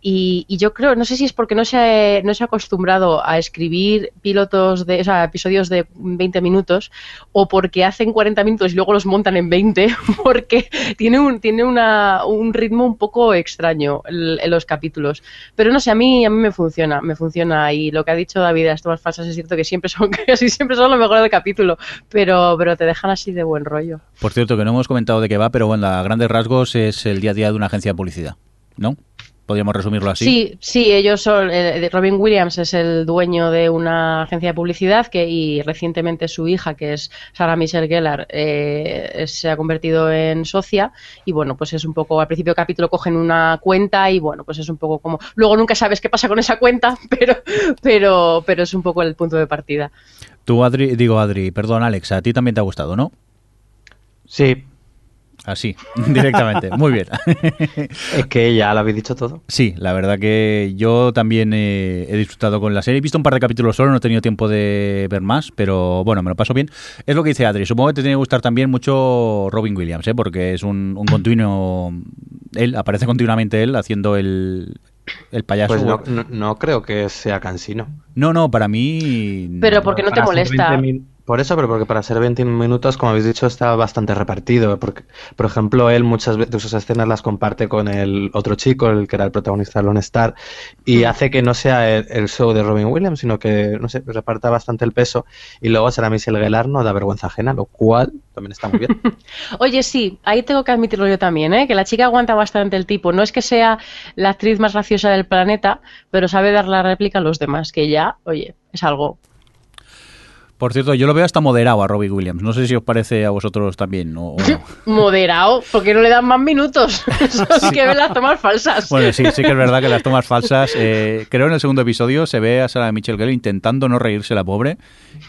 Y, y yo creo, no sé si es porque no se, ha, no se ha acostumbrado a escribir pilotos de, o sea, episodios de 20 minutos, o porque hacen 40 minutos y luego los montan en 20, [LAUGHS] porque tiene un, tiene una, un ritmo un poco extraño en los capítulos. Pero no sé, a mí, a mí me funciona, me funciona. Y lo que ha dicho David, las tomas falsas es cierto que siempre son, [LAUGHS] casi siempre son lo mejor del capítulo, pero, pero te dejan así de buen rollo. Por cierto, que no hemos comentado de qué va, pero bueno, a grandes rasgos es el día a día de una agencia de publicidad, ¿no? Podríamos resumirlo así. Sí, sí, ellos son. eh, Robin Williams es el dueño de una agencia de publicidad que y recientemente su hija, que es Sarah Michelle Gellar, eh, se ha convertido en socia. Y bueno, pues es un poco. Al principio del capítulo cogen una cuenta y bueno, pues es un poco como. Luego nunca sabes qué pasa con esa cuenta, [LAUGHS] pero, pero, pero es un poco el punto de partida. Tú, Adri, digo Adri, perdón, Alex, a ti también te ha gustado, ¿no? Sí. Así, [LAUGHS] directamente. Muy bien. [LAUGHS] Es que ya lo habéis dicho todo. Sí, la verdad que yo también eh, he disfrutado con la serie. He visto un par de capítulos solo, no he tenido tiempo de ver más, pero bueno, me lo paso bien. Es lo que dice Adri. Supongo que te tiene que gustar también mucho Robin Williams, ¿eh? porque es un, un continuo. Él aparece continuamente él haciendo el, el payaso. Pues no, no- no creo que sea cansino. No, no, para mí. Pero porque no te molesta. 20 min- Por eso, pero porque para ser 20 minutos, como habéis dicho, está bastante repartido. Porque, por ejemplo, él muchas veces de sus escenas las comparte con el otro chico, el que era el protagonista de Lone Star, y Mm. hace que no sea el, el show de Robin Williams, sino que, no sé, reparta bastante el peso. Y luego será Michelle Gellar, no da vergüenza ajena, lo cual también está muy bien. [LAUGHS] Oye, sí, ahí tengo que admitirlo yo también, ¿eh? que la chica aguanta bastante el tipo. No es que sea la actriz más graciosa del planeta, pero sabe dar la réplica a los demás, que ya, oye, es algo. Por cierto, yo lo veo hasta moderado a Robin Williams. No sé si os parece a vosotros también. o- o [LAUGHS] no. Moderado, porque no le dan más minutos. [LAUGHS] Eso sí que ven las tomas falsas. Bueno, sí, sí que es verdad que las tomas falsas. [LAUGHS] eh, creo en el segundo episodio se ve a Sarah Michelle Gellar intentando no reírse la pobre,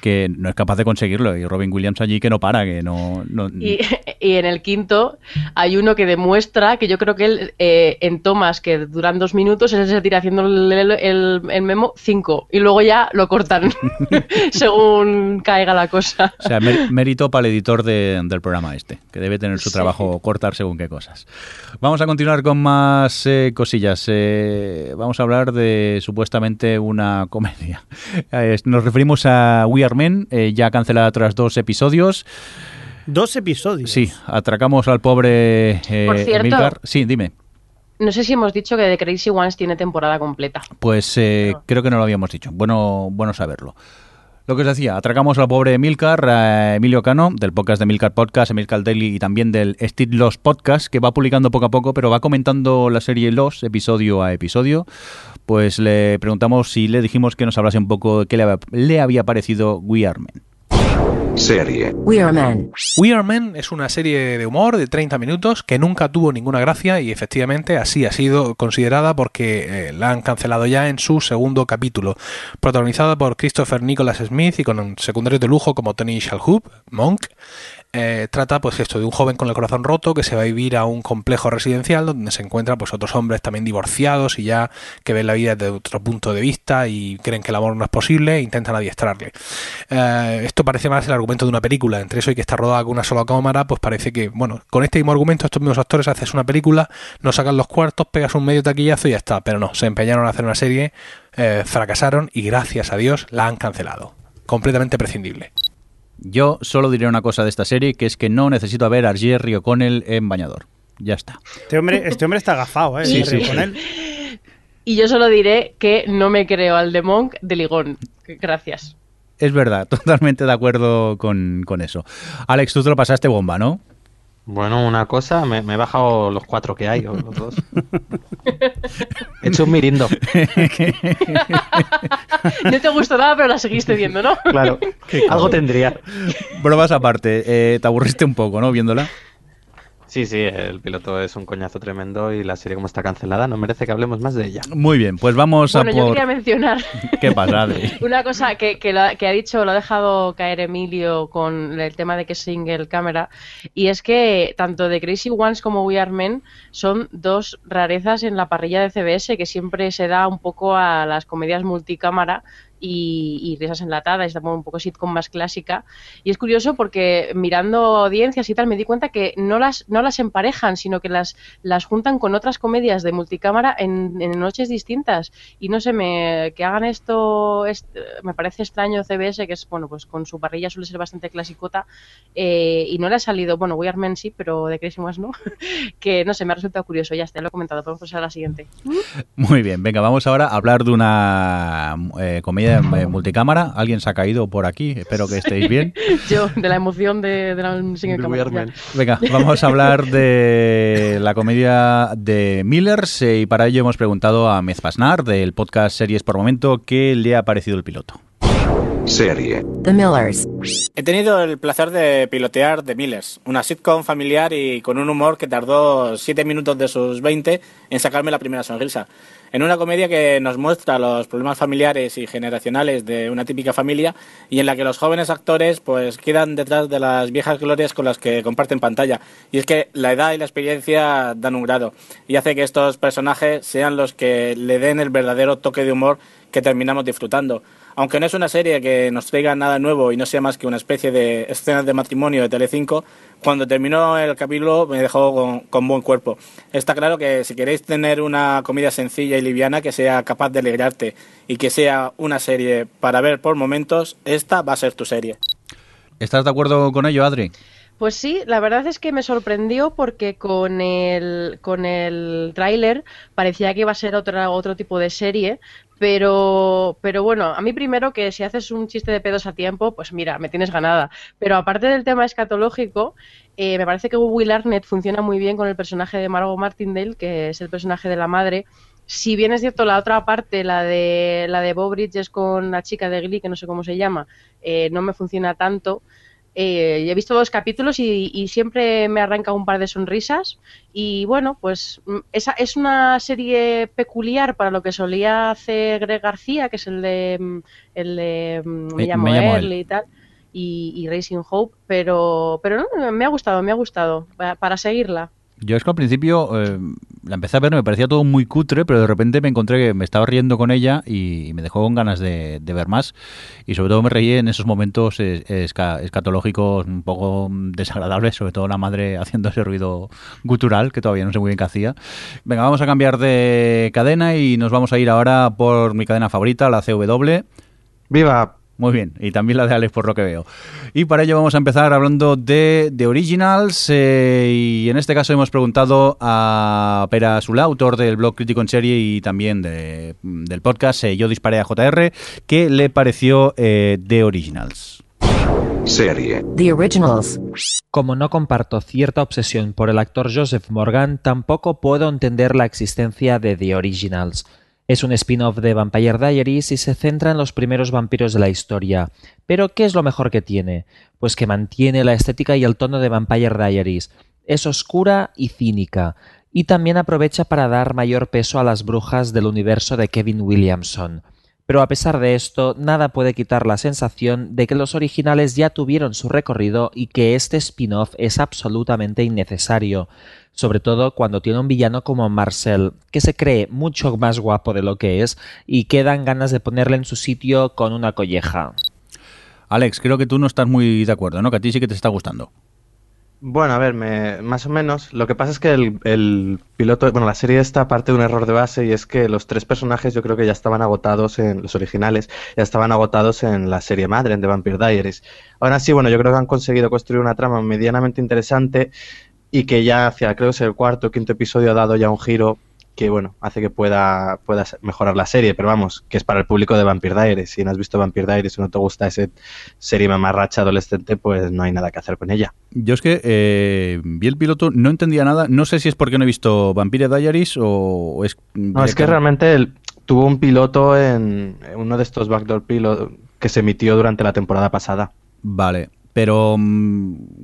que no es capaz de conseguirlo. Y Robin Williams allí que no para, que no. no- Y, y en el quinto hay uno que demuestra que yo creo que él eh, en tomas que duran dos minutos, él se tira haciendo el, el- el memo cinco y luego ya lo cortan según caiga la cosa. O sea, mé- mérito para el editor de- del programa este, que debe tener su Sí. trabajo cortar según qué cosas. Vamos a continuar con más eh, cosillas. Eh, vamos a hablar de supuestamente una comedia. [LAUGHS] Eh, nos referimos a We Are Men, eh, ya cancelada tras dos episodios. Dos episodios. Sí, atracamos al pobre eh, Por cierto. Emilcar. Sí, dime. No sé si hemos dicho que The Crazy Ones tiene temporada completa. Pues eh, creo que no lo habíamos dicho. Bueno, bueno saberlo. Lo que os decía, atracamos al pobre Emilcar, a Emilio Cano, del podcast de Emilcar Podcast, Emilcar Daily y también del Steve Lost Podcast, que va publicando poco a poco, pero va comentando la serie Lost episodio a episodio. Pues le preguntamos si le dijimos que nos hablase un poco de qué le, había- le había parecido We Are Men. Serie. We Are Men. We Are Men es una serie de humor de 30 minutos que nunca tuvo ninguna gracia y efectivamente así ha sido considerada porque eh, la han cancelado ya en su segundo capítulo. Protagonizada por Christopher Nicholas Smith y con secundarios de lujo como Tony Shalhoub, Monk. Eh, trata pues esto de un joven con el corazón roto que se va a vivir a un complejo residencial donde se encuentran pues otros hombres también divorciados y ya que ven la vida desde otro punto de vista y creen que el amor no es posible e intentan adiestrarle. Eh, esto parece más el argumento de una película, entre eso y que está rodada con una sola cámara, pues parece que, bueno, con este mismo argumento, estos mismos actores haces una película, no sacan los cuartos, pegas un medio taquillazo y ya está, pero no, se empeñaron a hacer una serie, eh, fracasaron y gracias a Dios la han cancelado. Completamente prescindible. Yo solo diré una cosa de esta serie, que es que no necesito ver a Jerry O'Connell en bañador. Ya está. Este hombre, este hombre está agafado, ¿eh? Sí, sí. O'Connell. Y yo solo diré que no me creo al de Monk de Ligón. Gracias. Es verdad, [LAUGHS] totalmente de acuerdo con, con eso. Alex, tú te lo pasaste bomba, ¿no? Bueno, una cosa, me, me he bajado los cuatro que hay, o los dos. [LAUGHS] He hecho un mirindo. [LAUGHS] No te gustó nada, pero la seguiste viendo, ¿no? Claro, [LAUGHS] algo tendría. Bromas aparte, eh, te aburriste un poco, ¿no? Viéndola. Sí, sí, el piloto es un coñazo tremendo y la serie como está cancelada no merece que hablemos más de ella. Muy bien, pues vamos Bueno, a yo por... quería mencionar [LAUGHS] ¿Qué pasa, Adri? [LAUGHS] una cosa que, que, lo ha- que ha dicho, lo ha dejado caer Emilio con el tema de que es single cámara, y es que tanto The Crazy Ones como We Are Men son dos rarezas en la parrilla de CBS que siempre se da un poco a las comedias multicámara y, y risas enlatadas, estamos un poco sitcom más clásica. Y es curioso porque mirando audiencias y tal me di cuenta que no las, no las emparejan, sino que las, las juntan con otras comedias de multicámara en, en noches distintas. Y no sé, me, que hagan esto es- me parece extraño CBS, que es, bueno, pues con su parrilla suele ser bastante clasicota eh, y no le ha salido, bueno, We Are Men sí, pero de Ones no, [LAUGHS] que no sé, me ha resultado curioso, ya está, lo he comentado, podemos pasar a la siguiente. Muy bien, venga, vamos ahora a hablar de una eh, comedia comedia en multicámara. ¿Alguien se ha caído por aquí? Espero que estéis bien. [LAUGHS] Yo, de la emoción de, de la música en cámara. Venga, vamos a hablar de la comedia de Millers eh, y para ello hemos preguntado a Mez Pasnar del podcast Series por Momento qué le ha parecido el piloto. Serie. The Millers. He tenido el placer de pilotear The Millers, una sitcom familiar y con un humor que tardó 7 minutos de sus 20 en sacarme la primera sonrisa. En una comedia que nos muestra los problemas familiares y generacionales de una típica familia y en la que los jóvenes actores pues quedan detrás de las viejas glorias con las que comparten pantalla. Y es que la edad y la experiencia dan un grado y hace que estos personajes sean los que le den el verdadero toque de humor que terminamos disfrutando. Aunque no es una serie que nos traiga nada nuevo y no sea más que una especie de escenas de matrimonio de Telecinco, cuando terminó el capítulo me dejó con, con, buen cuerpo. Está claro que si queréis tener una comida sencilla y liviana que sea capaz de alegrarte y que sea una serie para ver por momentos, esta va a ser tu serie. ¿Estás de acuerdo con ello, Adri? Pues sí, la verdad es que me sorprendió porque con el, con el tráiler parecía que iba a ser otra, otro tipo de serie, pero, pero bueno, a mí primero que si haces un chiste de pedos a tiempo, pues mira, me tienes ganada. Pero aparte del tema escatológico, eh, me parece que Will Arnett funciona muy bien con el personaje de Margot Martindale, que es el personaje de la madre. Si bien es cierto la otra parte, la de la de Bob Bridges con la chica de Glee, que no sé cómo se llama, eh, no me funciona tanto. Eh, he visto dos capítulos y, y, siempre me arranca un par de sonrisas. Y bueno, pues mm, esa es una serie peculiar para lo que solía hacer Greg García, que es el de, mm, el de mm, Me, llamo, me llamo él, y tal, y, y, Racing Hope, pero, pero no, me ha gustado, me ha gustado para, para seguirla. Yo es que al principio eh, la empecé a ver, me parecía todo muy cutre, pero de repente me encontré que me estaba riendo con ella y me dejó con ganas de, ver más. Y sobre todo me reí en esos momentos esca, escatológicos un poco desagradables, sobre todo la madre haciendo ese ruido gutural, que todavía no sé muy bien qué hacía. Venga, vamos a cambiar de cadena y nos vamos a ir ahora por mi cadena favorita, la CW. ¡Viva! Muy bien, y también la de Alex por lo que veo. Y para ello vamos a empezar hablando de, de Originals eh, y en este caso hemos preguntado a Pera Sula, autor del blog Crítico en Serie y también de, del podcast eh, Yo Disparé a JR, qué le pareció eh, de Originals. Serie. The Originals. Como no comparto cierta obsesión por el actor Joseph Morgan, tampoco puedo entender la existencia de The Originals. Es un spin-off de Vampire Diaries y se centra en los primeros vampiros de la historia. Pero, ¿qué es lo mejor que tiene? Pues que mantiene la estética y el tono de Vampire Diaries. Es oscura y cínica, y también aprovecha para dar mayor peso a las brujas del universo de Kevin Williamson. Pero a pesar de esto, nada puede quitar la sensación de que los originales ya tuvieron su recorrido y que este spin-off es absolutamente innecesario sobre todo cuando tiene un villano como Marcel, que se cree mucho más guapo de lo que es y que dan ganas de ponerle en su sitio con una colleja. Alex, creo que tú no estás muy de acuerdo, ¿no? Que a ti sí que te está gustando. Bueno, a ver, me, más o menos. Lo que pasa es que el, el, piloto, bueno, la serie está parte de un error de base y es que los tres personajes yo creo que ya estaban agotados en los originales, ya estaban agotados en la serie madre, en The Vampire Diaries. Ahora sí, bueno, yo creo que han conseguido construir una trama medianamente interesante y que ya hacia, creo que es el cuarto o quinto episodio ha dado ya un giro que bueno, hace que pueda, pueda mejorar la serie, pero vamos, que es para el público de Vampire Diaries. Si no has visto Vampire Diaries o no te gusta esa serie mamarracha adolescente, pues no hay nada que hacer con ella. Yo es que eh, vi el piloto, no entendía nada, no sé si es porque no he visto Vampire Diaries o es... No, es que realmente el, tuvo un piloto en uno de estos backdoor pilotos que se emitió durante la temporada pasada. Vale, pero,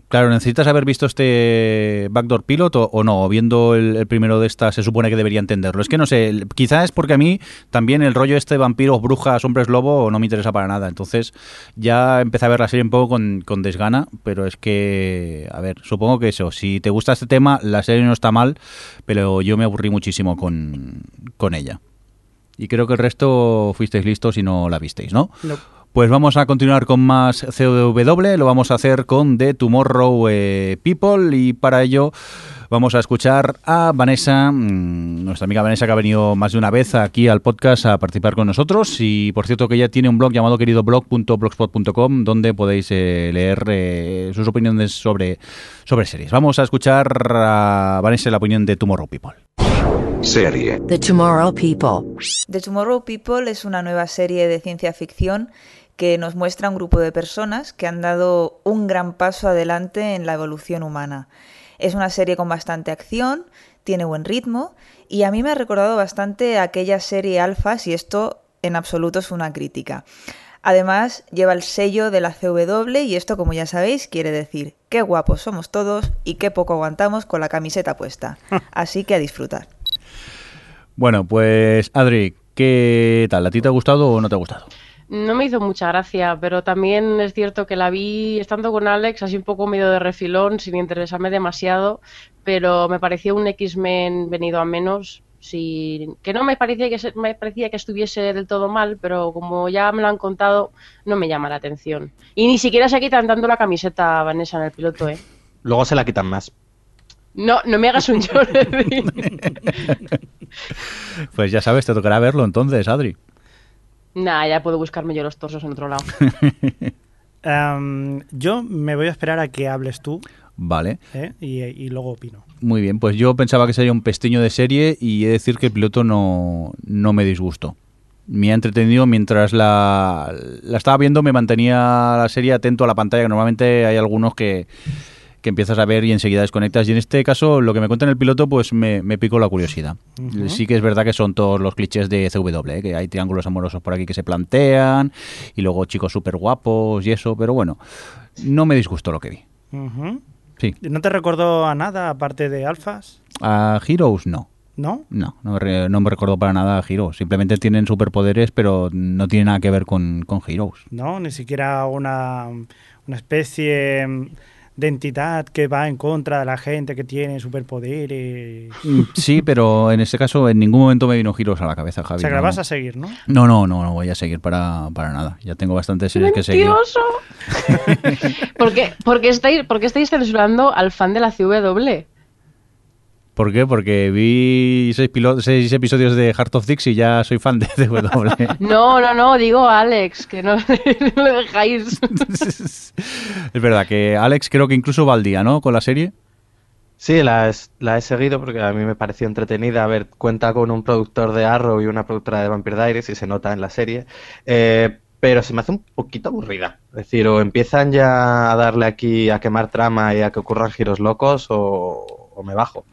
claro, ¿necesitas haber visto este Backdoor Pilot o, o no? Viendo el, primero de estas se supone que debería entenderlo. Es que no sé, quizás es porque a mí también el rollo este de vampiros, brujas, hombres lobo no me interesa para nada. Entonces ya empecé a ver la serie un poco con, con desgana, pero es que, a ver, supongo que eso, si te gusta este tema, la serie no está mal, pero yo me aburrí muchísimo con, con ella. Y creo que el resto fuisteis listos y no la visteis, ¿no? No. Pues vamos a continuar con más CW, lo vamos a hacer con The Tomorrow eh, People y para ello vamos a escuchar a Vanessa, mmm, nuestra amiga Vanessa que ha venido más de una vez aquí al podcast a participar con nosotros y por cierto que ella tiene un blog llamado queridoblog.blogspot.com donde podéis eh, leer eh, sus opiniones sobre, sobre series. Vamos a escuchar a Vanessa la opinión de Tomorrow People. Serie. The Tomorrow People. The Tomorrow People es una nueva serie de ciencia ficción que nos muestra un grupo de personas que han dado un gran paso adelante en la evolución humana. Es una serie con bastante acción, tiene buen ritmo y a mí me ha recordado bastante aquella serie Alphas y esto en absoluto es una crítica. Además, lleva el sello de la CW y esto, como ya sabéis, quiere decir qué guapos somos todos y qué poco aguantamos con la camiseta puesta. [LAUGHS] Así que a disfrutar. Bueno, pues Adri, ¿qué tal? ¿A ti te ha gustado o no te ha gustado? No me hizo mucha gracia, pero también es cierto que la vi estando con Alex, así un poco medio de refilón, sin interesarme demasiado, pero me pareció un X-Men venido a menos, sí, que no me parecía que se- me parecía que estuviese del todo mal, pero como ya me lo han contado, no me llama la atención. Y ni siquiera se quitan dando la camiseta a Vanessa en el piloto, ¿eh? Luego se la quitan más. No, no me hagas un Jordi. [LAUGHS] Pues ya sabes, te tocará verlo entonces, Adri. Nah, ya puedo buscarme yo los torsos en otro lado. [LAUGHS] Em, yo me voy a esperar a que hables tú Vale. ¿eh? y, y luego opino. Muy bien, pues yo pensaba que sería un pestiño de serie y he de decir que el piloto no, no me disgustó. Me ha entretenido mientras la, la estaba viendo, me mantenía la serie atento a la pantalla, que normalmente hay algunos que, que empiezas a ver y enseguida desconectas. Y en este caso, lo que me cuenta en el piloto, pues me, me picó la curiosidad. Sí que es verdad que son todos los clichés de CW, ¿eh? que hay triángulos amorosos por aquí que se plantean, y luego chicos súper guapos y eso, pero bueno, no me disgustó lo que vi. Sí. ¿No te recordó a nada aparte de Alphas? A Heroes no. ¿No? No, no me, no me recuerdo para nada a Heroes. Simplemente tienen superpoderes, pero no tiene nada que ver con, con Heroes. ¿No? Ni siquiera una, una especie de entidad que va en contra de la gente que tiene superpoderes. Mm, Sí, pero en este caso en ningún momento me vino Heroes a la cabeza, O Javi. sea, que la vas a seguir, ¿no? No, no, no, no voy a seguir para, para nada. Ya tengo bastantes series que seguir. ¡Mentiroso! [LAUGHS] ¿Por qué, por qué estáis, por qué estáis censurando al fan de la CW? ¿Por qué? Porque vi seis, seis episodios de Heart of Dix y ya soy fan de [LAUGHS] CW. No, no, no, digo a Alex, que no [LAUGHS] le dejáis. es verdad que Alex creo que incluso va al día, ¿no? Con la serie. Sí, la, es- la he seguido porque a mí me pareció entretenida. A ver, cuenta con un productor de Arrow y una productora de Vampire Diaries y se nota en la serie. Eh, pero se me hace un poquito aburrida. Es decir, o empiezan ya a darle aquí a quemar trama y a que ocurran giros locos o, o me bajo.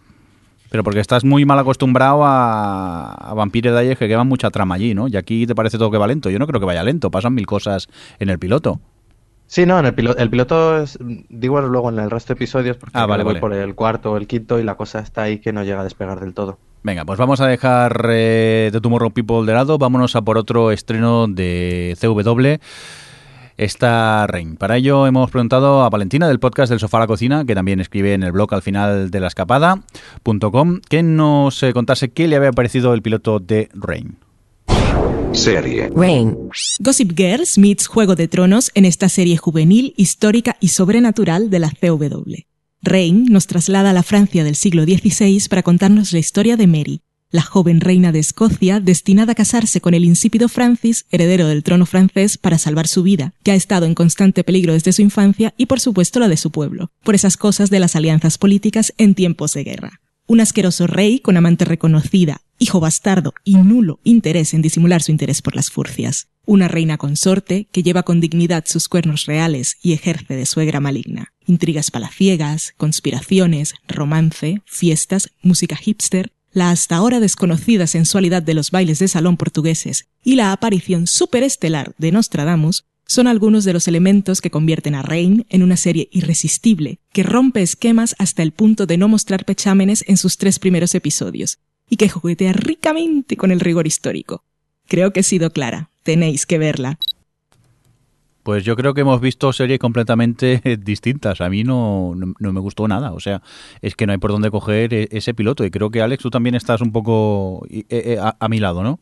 Pero porque estás muy mal acostumbrado a, a Vampire Diaries que queman mucha trama allí, ¿no? Y aquí te parece todo que va lento. Yo no creo que vaya lento, pasan mil cosas en el piloto. Sí, no, en el, pilo- el piloto es, digo luego en el resto de episodios porque Ah, vale, voy vale. por el cuarto o el quinto y la cosa está ahí que no llega a despegar del todo. Venga, pues vamos a dejar eh, The Tomorrow People de lado, vámonos a por otro estreno de CW. Está Rain. Para ello hemos preguntado a Valentina del podcast del Sofá a la Cocina, que también escribe en el blog al final de la escapada.com, que nos eh, contase qué le había parecido el piloto de Rain. Serie. Rain. Gossip Girls meets Juego de Tronos en esta serie juvenil, histórica y sobrenatural de la CW. Rain nos traslada a la Francia del siglo XVI para contarnos la historia de Mary, la joven reina de Escocia destinada a casarse con el insípido Francis, heredero del trono francés, para salvar su vida, que ha estado en constante peligro desde su infancia y por supuesto la de su pueblo, por esas cosas de las alianzas políticas en tiempos de guerra. Un asqueroso rey con amante reconocida, hijo bastardo y nulo interés en disimular su interés por las furcias. Una reina consorte que lleva con dignidad sus cuernos reales y ejerce de suegra maligna. Intrigas palaciegas, conspiraciones, romance, fiestas, música hipster, la hasta ahora desconocida sensualidad de los bailes de salón portugueses y la aparición superestelar de Nostradamus son algunos de los elementos que convierten a Rain en una serie irresistible, que rompe esquemas hasta el punto de no mostrar pechámenes en sus tres primeros episodios, y que juguetea ricamente con el rigor histórico. Creo que he sido clara, tenéis que verla. Pues yo creo que hemos visto series completamente [LAUGHS] distintas. A mí no, no, me gustó nada. O sea, es que no hay por dónde coger e- ese piloto. Y creo que Alex, tú también estás un poco eh, eh, a, a mi lado, ¿no?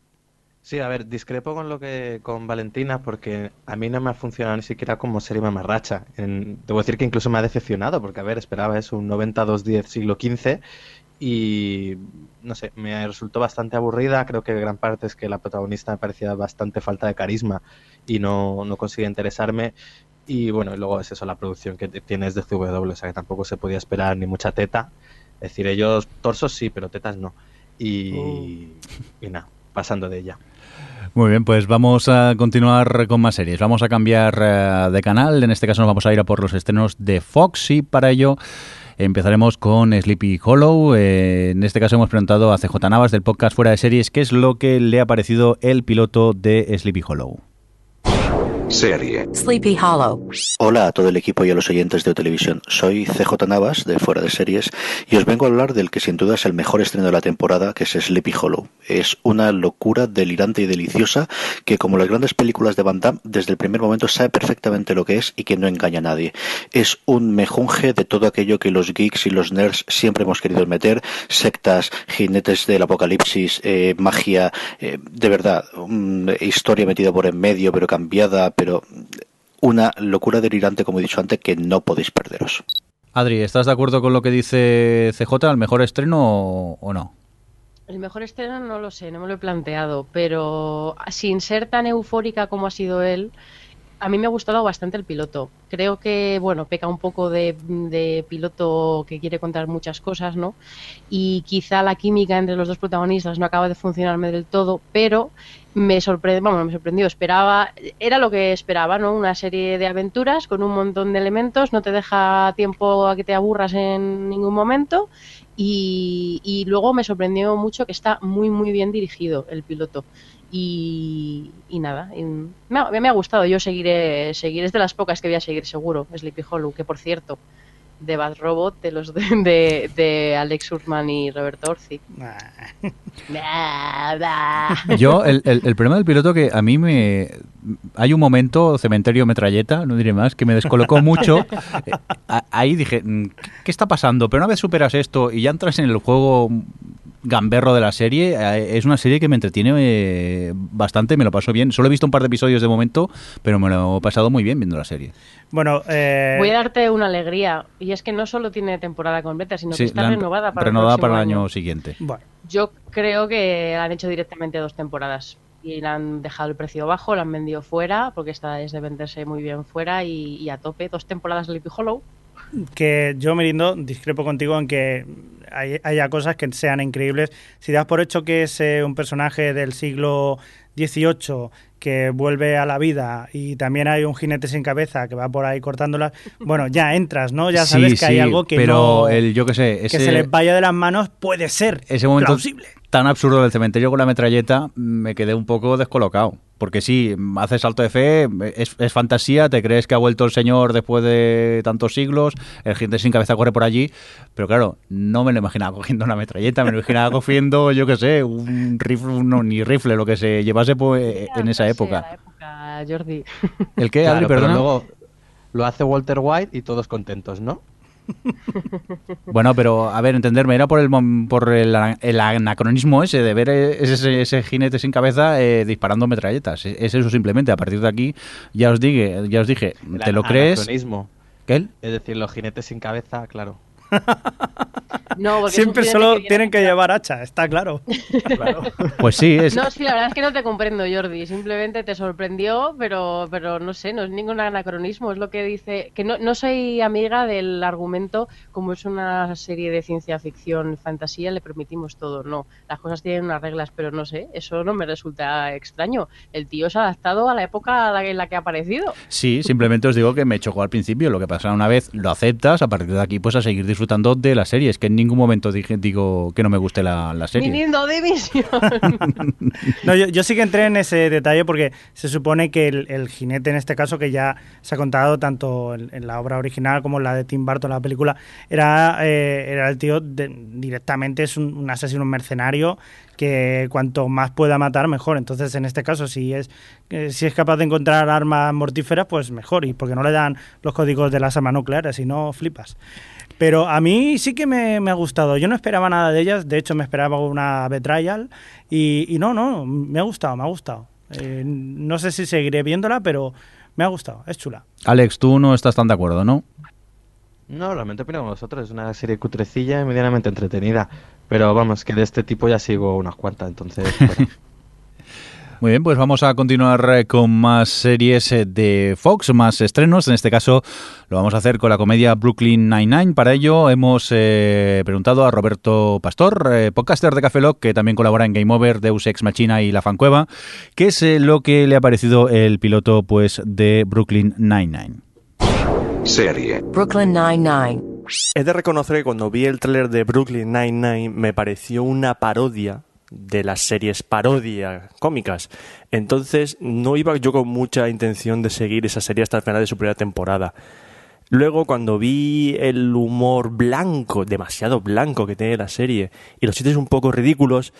Sí, a ver, discrepo con lo que con Valentina porque a mí no me ha funcionado ni siquiera como serie mamarracha. En- debo decir que incluso me ha decepcionado porque, a ver, esperaba eso, un 90-210 siglo XV y no sé, me resultó bastante aburrida. Creo que gran parte es que la protagonista me parecía bastante falta de carisma y no, no consigue interesarme. Y bueno, y luego es eso, la producción que tienes de CW, o sea que tampoco se podía esperar ni mucha teta. Es decir, ellos torsos sí, pero tetas no. y, Oh. y nada, pasando de ella. Muy bien, pues vamos a continuar con más series. Vamos a cambiar eh, de canal. En este caso nos vamos a ir a por los estrenos de Fox y para ello empezaremos con Sleepy Hollow. Eh, en este caso hemos preguntado a CJ Navas del podcast Fuera de Series qué es lo que le ha parecido el piloto de Sleepy Hollow. Serie. Sleepy Hollow. Hola a todo el equipo y a los oyentes de televisión. Soy CJ Navas de Fuera de Series y os vengo a hablar del que sin duda es el mejor estreno de la temporada, que es Sleepy Hollow. Es una locura delirante y deliciosa que, como las grandes películas de Van Damme, desde el primer momento sabe perfectamente lo que es y que no engaña a nadie. Es un mejunje de todo aquello que los geeks y los nerds siempre hemos querido meter: sectas, jinetes del apocalipsis, eh, magia, eh, de verdad, una historia metida por en medio, pero cambiada, pero una locura delirante, como he dicho antes, que no podéis perderos. Adri, ¿estás de acuerdo con lo que dice CJ, el mejor estreno o, o no? El mejor estreno no lo sé, no me lo he planteado, pero sin ser tan eufórica como ha sido él, a mí me ha gustado bastante el piloto. Creo que, bueno, peca un poco de, de piloto que quiere contar muchas cosas, ¿no? Y quizá la química entre los dos protagonistas no acaba de funcionarme del todo, pero me sorprendió, bueno, me sorprendió, esperaba, era lo que esperaba, ¿no? Una serie de aventuras con un montón de elementos, no te deja tiempo a que te aburras en ningún momento y, y luego me sorprendió mucho que está muy, muy bien dirigido el piloto. Y, y nada, y me, ha, me ha gustado. Yo seguiré, seguir, es de las pocas que voy a seguir seguro, Sleepy Hollow, que por cierto, de Bad Robot, de los de, de, de Alex Urman y Roberto Orci. Yo, el, el, el, problema del piloto que a mí me... Hay un momento, cementerio metralleta, no diré más, que me descolocó [LAUGHS] mucho. Eh, ahí dije, ¿qué está pasando? Pero una vez superas esto y ya entras en el juego gamberro de la serie, eh, es una serie que me entretiene eh, bastante, me lo paso bien. Solo he visto un par de episodios de momento, pero me lo he pasado muy bien viendo la serie. Bueno, eh... voy a darte una alegría y es que no solo tiene temporada completa, sino sí, que está renovada para renovada el, para el año. año siguiente. Bueno. Yo creo que han hecho directamente dos temporadas y le han dejado el precio bajo, la han vendido fuera porque esta es de venderse muy bien fuera y, y a tope. Dos temporadas de Sleepy Hollow. Que yo, Merindo, discrepo contigo en que hay, haya cosas que sean increíbles. Si das por hecho que es eh, un personaje del siglo XVIII que vuelve a la vida y también hay un jinete sin cabeza que va por ahí cortándolas, bueno, ya entras, ¿no? Ya sabes sí, que hay algo que pero no... el, yo que sé, ese, que se les vaya de las manos puede ser ese momento plausible. Tan absurdo del cementerio con la metralleta me quedé un poco descolocado. Porque sí, haces salto de fe, es, es, fantasía, te crees que ha vuelto el señor después de tantos siglos, el jinete sin cabeza corre por allí, pero claro, no me lo imaginaba [LAUGHS] cogiendo una metralleta, me lo imaginaba cogiendo, yo qué sé, un rifle, no, ni rifle, lo que se llevase pues, en esa época. época Jordi. ¿El qué, claro, Adri? Pero luego lo hace Walter White y todos contentos, ¿no? [LAUGHS] Bueno, pero a ver, entenderme, era por el por el, el anacronismo ese de ver ese, ese jinete sin cabeza eh, disparando metralletas. Es eso simplemente. A partir de aquí, ya os dije, ya os dije, el ¿te lo crees? ¿Qué? Es decir, los jinetes sin cabeza, claro. No, Siempre solo que tienen que llevar hacha, está claro. claro. [LAUGHS] Pues sí, es... No, sí, la verdad es que no te comprendo, Jordi. Simplemente te sorprendió, pero, pero no sé, no es ningún anacronismo. Es lo que dice. Que no, no soy amiga del argumento, como es una serie de ciencia ficción fantasía, le permitimos todo. No, las cosas tienen unas reglas, pero no sé, eso no me resulta extraño. El tío se ha adaptado a la época en la que ha aparecido. Sí, simplemente os digo que me chocó al principio. Lo que pasa una vez lo aceptas, a partir de aquí, pues a seguir disfrutando de la serie. Es que en ningún momento dije, digo que no me guste la, la serie. Viniendo de misión. [LAUGHS] no, yo, yo, sí que entré en ese detalle porque se supone que el, el, jinete, en este caso, que ya se ha contado tanto en, en, la obra original como en la de Tim Burton, la película, era, eh, era el tío de, directamente, es un, un asesino un mercenario que cuanto más pueda matar, mejor. Entonces, en este caso, si es, eh, si es capaz de encontrar armas mortíferas, pues mejor. Y porque no le dan los códigos de las armas nucleares, si no, flipas. Pero a mí sí que me, me, ha gustado. Yo no esperaba nada de ellas. De hecho, me esperaba una Betrayal. Y, y no, no, me ha gustado, me ha gustado. Eh, no sé si seguiré viéndola, pero me ha gustado. Es chula. Alex, tú no estás tan de acuerdo, ¿no? No, realmente opino con vosotros. Es una serie cutrecilla y medianamente entretenida. Pero vamos, que de este tipo ya sigo unas cuantas, entonces. Bueno. [LAUGHS] Muy bien, pues vamos a continuar eh, con más series eh, de Fox, más estrenos. En este caso lo vamos a hacer con la comedia Brooklyn Nine-Nine. Para ello hemos eh, preguntado a Roberto Pastor, eh, podcaster de Café Lock, que también colabora en Game Over, Deus Ex Machina y La Fancueva, qué es eh, lo que le ha parecido el piloto pues de Brooklyn Nine-Nine. Serie. Brooklyn Nine-Nine. He de reconocer que cuando vi el tráiler de Brooklyn Nine-Nine me pareció una parodia de las series parodia cómicas. Entonces no iba yo con mucha intención de seguir esa serie hasta el final de su primera temporada. Luego, cuando vi el humor blanco, demasiado blanco que tiene la serie, y los chistes un poco ridículos,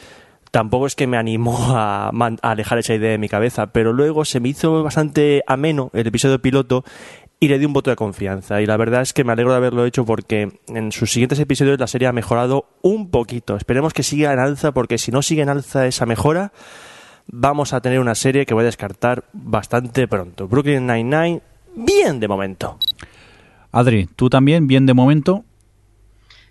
tampoco es que me animó a, a alejar esa idea de mi cabeza, pero luego se me hizo bastante ameno el episodio piloto y le di un voto de confianza. Y la verdad es que me alegro de haberlo hecho porque en sus siguientes episodios la serie ha mejorado un poquito. Esperemos que siga en alza porque si no sigue en alza esa mejora, vamos a tener una serie que voy a descartar bastante pronto. Brooklyn Nine-Nine, bien de momento. Adri, ¿tú también bien de momento?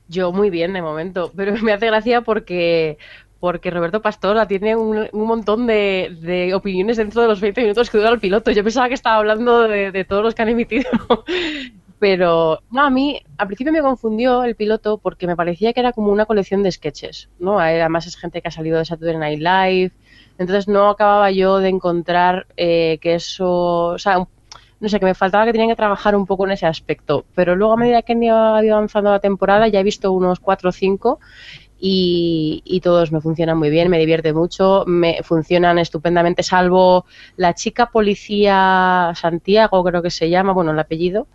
Yo muy bien de momento, pero me hace gracia porque porque Roberto Pastor tiene un, un montón de, de opiniones dentro de los 20 minutos que dura el piloto. Yo pensaba que estaba hablando de, de todos los que han emitido. [LAUGHS] Pero no, a mí al principio me confundió el piloto porque me parecía que era como una colección de sketches, ¿no? Además es gente que ha salido de Saturday Night Live, entonces no acababa yo de encontrar eh, que eso, o sea, no sé, que me faltaba que tenían que trabajar un poco en ese aspecto. Pero luego a medida que han ido avanzando la temporada ya he visto unos 4 o 5 y, todos me funcionan muy bien, me divierte mucho, me funcionan estupendamente, salvo la chica policía Santiago, creo que se llama, bueno, el apellido.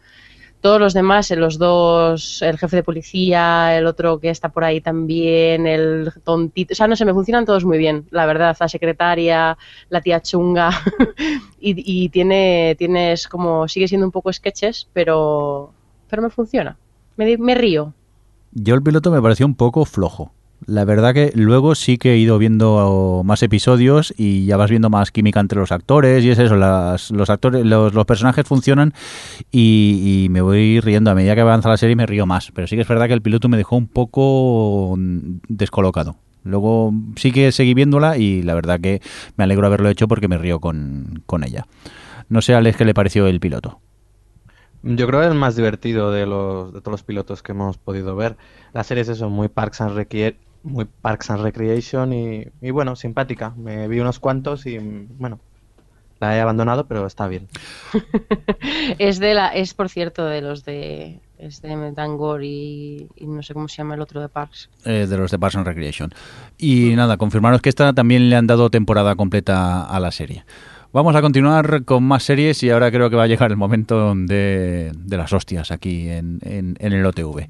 Todos los demás, eh, los dos, el jefe de policía, el otro que está por ahí también, el tontito, o sea, no sé, me funcionan todos muy bien, la verdad, la secretaria, la tía chunga, [LAUGHS] y, y tiene, tienes como, sigue siendo un poco sketches, pero, pero me funciona, me, me río. Yo el piloto me pareció un poco flojo. La verdad que luego sí que he ido viendo más episodios y ya vas viendo más química entre los actores y es eso, las- los actores, los, personajes funcionan y, y me voy riendo a medida que avanza la serie me río más. Pero sí que es verdad que el piloto me dejó un poco mm, descolocado. Luego sí que seguí viéndola y la verdad que me alegro haberlo hecho porque me río con, con ella. No sé, Alex, qué le pareció el piloto. Yo creo que es el más divertido de los de todos los pilotos que hemos podido ver. La serie es eso, muy Parks and, Recre- muy Parks and Recreation y, y bueno, simpática. Me vi unos cuantos y bueno, la he abandonado, pero está bien. [LAUGHS] Es de la, es por cierto de los de, es de Dangor y, y no sé cómo se llama el otro de Parks. Eh, de los de Parks and Recreation. Y nada, confirmaros que esta también le han dado temporada completa a la serie. Vamos a continuar con más series y ahora creo que va a llegar el momento de, de las hostias aquí en, en- en el OTV.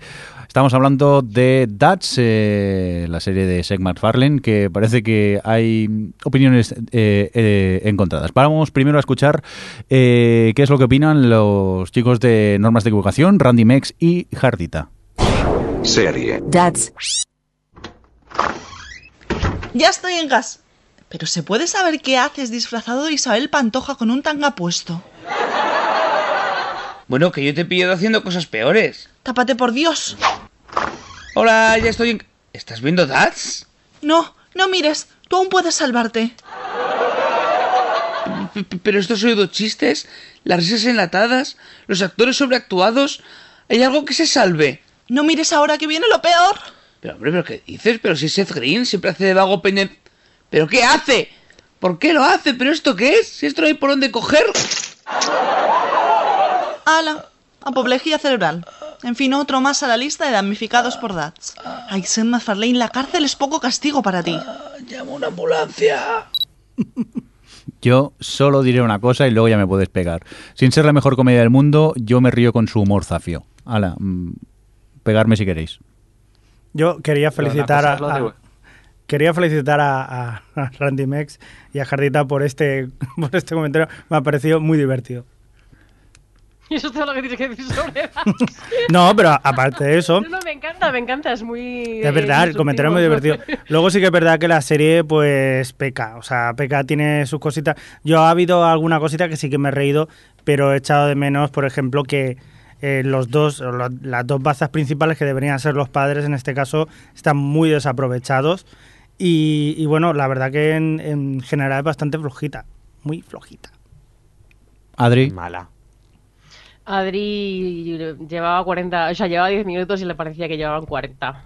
Estamos hablando de Dats, eh, la serie de Seth MacFarlane, que parece que hay opiniones eh, eh, encontradas. Vamos primero a escuchar eh, qué es lo que opinan los chicos de Normas de Equivocación, Randy Mex y Jardita. Serie. Dads. Ya estoy en gas. Pero ¿se puede saber qué haces disfrazado de Isabel Pantoja con un tanga puesto? Bueno, que yo te he pillado haciendo cosas peores. Tápate por Dios. Hola, ya estoy en... ¿Estás viendo Dats? No, no mires. Tú aún puedes salvarte. Pero estos oído chistes, las risas enlatadas, los actores sobreactuados. ¿Hay algo que se salve? No mires ahora que viene lo peor. Pero hombre, ¿pero qué dices? Pero si Seth Green siempre hace de vago peña... ¿Pero qué hace? ¿Por qué lo hace? ¿Pero esto qué es? Si esto no hay por dónde coger. Ala, apoplejía cerebral. En fin, otro más a la lista de damnificados por DATS. Ay, Sam MacFarlane, la cárcel es poco castigo para ti. Llama una ambulancia. [LAUGHS] Yo solo diré una cosa y luego ya me puedes pegar. Sin ser la mejor comedia del mundo, yo me río con su humor zafio. Ala, mm, pegarme si queréis. Yo quería felicitar a, a- quería felicitar a, a- a Randy Mex y a Jardita por este [LAUGHS] por este comentario. Me ha parecido muy divertido. Y [LAUGHS] eso es todo lo que tienes que decir sobre [LAUGHS] No, pero aparte de eso, No, no, me encanta, me encanta, es muy... es verdad, el comentario es muy divertido. Luego sí que es verdad que la serie pues peca, o sea, peca tiene sus cositas. Yo ha habido alguna cosita que sí que me he reído, pero he echado de menos, por ejemplo, que eh, los dos, las dos bazas principales que deberían ser los padres en este caso están muy desaprovechados Y, y bueno, la verdad que en, en general es bastante flojita, muy flojita. Adri. Mala. Adri llevaba 40, o sea, llevaba 10 minutos y le parecía que llevaban 40.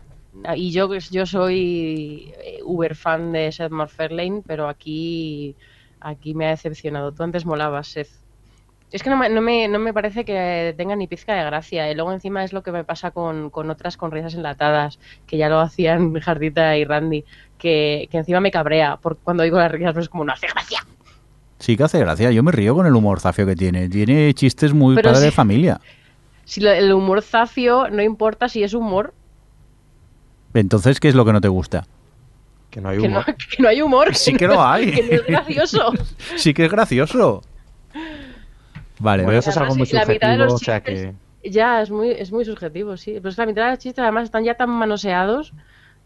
Y yo, yo soy eh, uber fan de Seth MacFarlane, pero aquí, aquí me ha decepcionado. Tú antes molabas, Seth. Es que no me, no me, no me parece que tenga ni pizca de gracia. Y luego encima es lo que me pasa con, con otras con risas enlatadas, que ya lo hacían [LAUGHS] Jardita y Randy, que, que encima me cabrea por cuando oigo las risas, pues es como no hace gracia. Sí que hace gracia. Yo me río con el humor zafio que tiene. Tiene chistes muy Pero padre sí. de familia. Si lo- el humor zafio, no importa si es humor, Entonces, ¿qué es lo que no te gusta? Que no hay que no, que no hay humor. Sí que lo [LAUGHS] hay. que no es gracioso. [LAUGHS] Sí que es gracioso. Vale, Bueno, eso es algo muy subjetivo, los o sea chistes- que... Ya, es muy, es muy subjetivo, sí. Pero es que la mitad de los chistes además están ya tan manoseados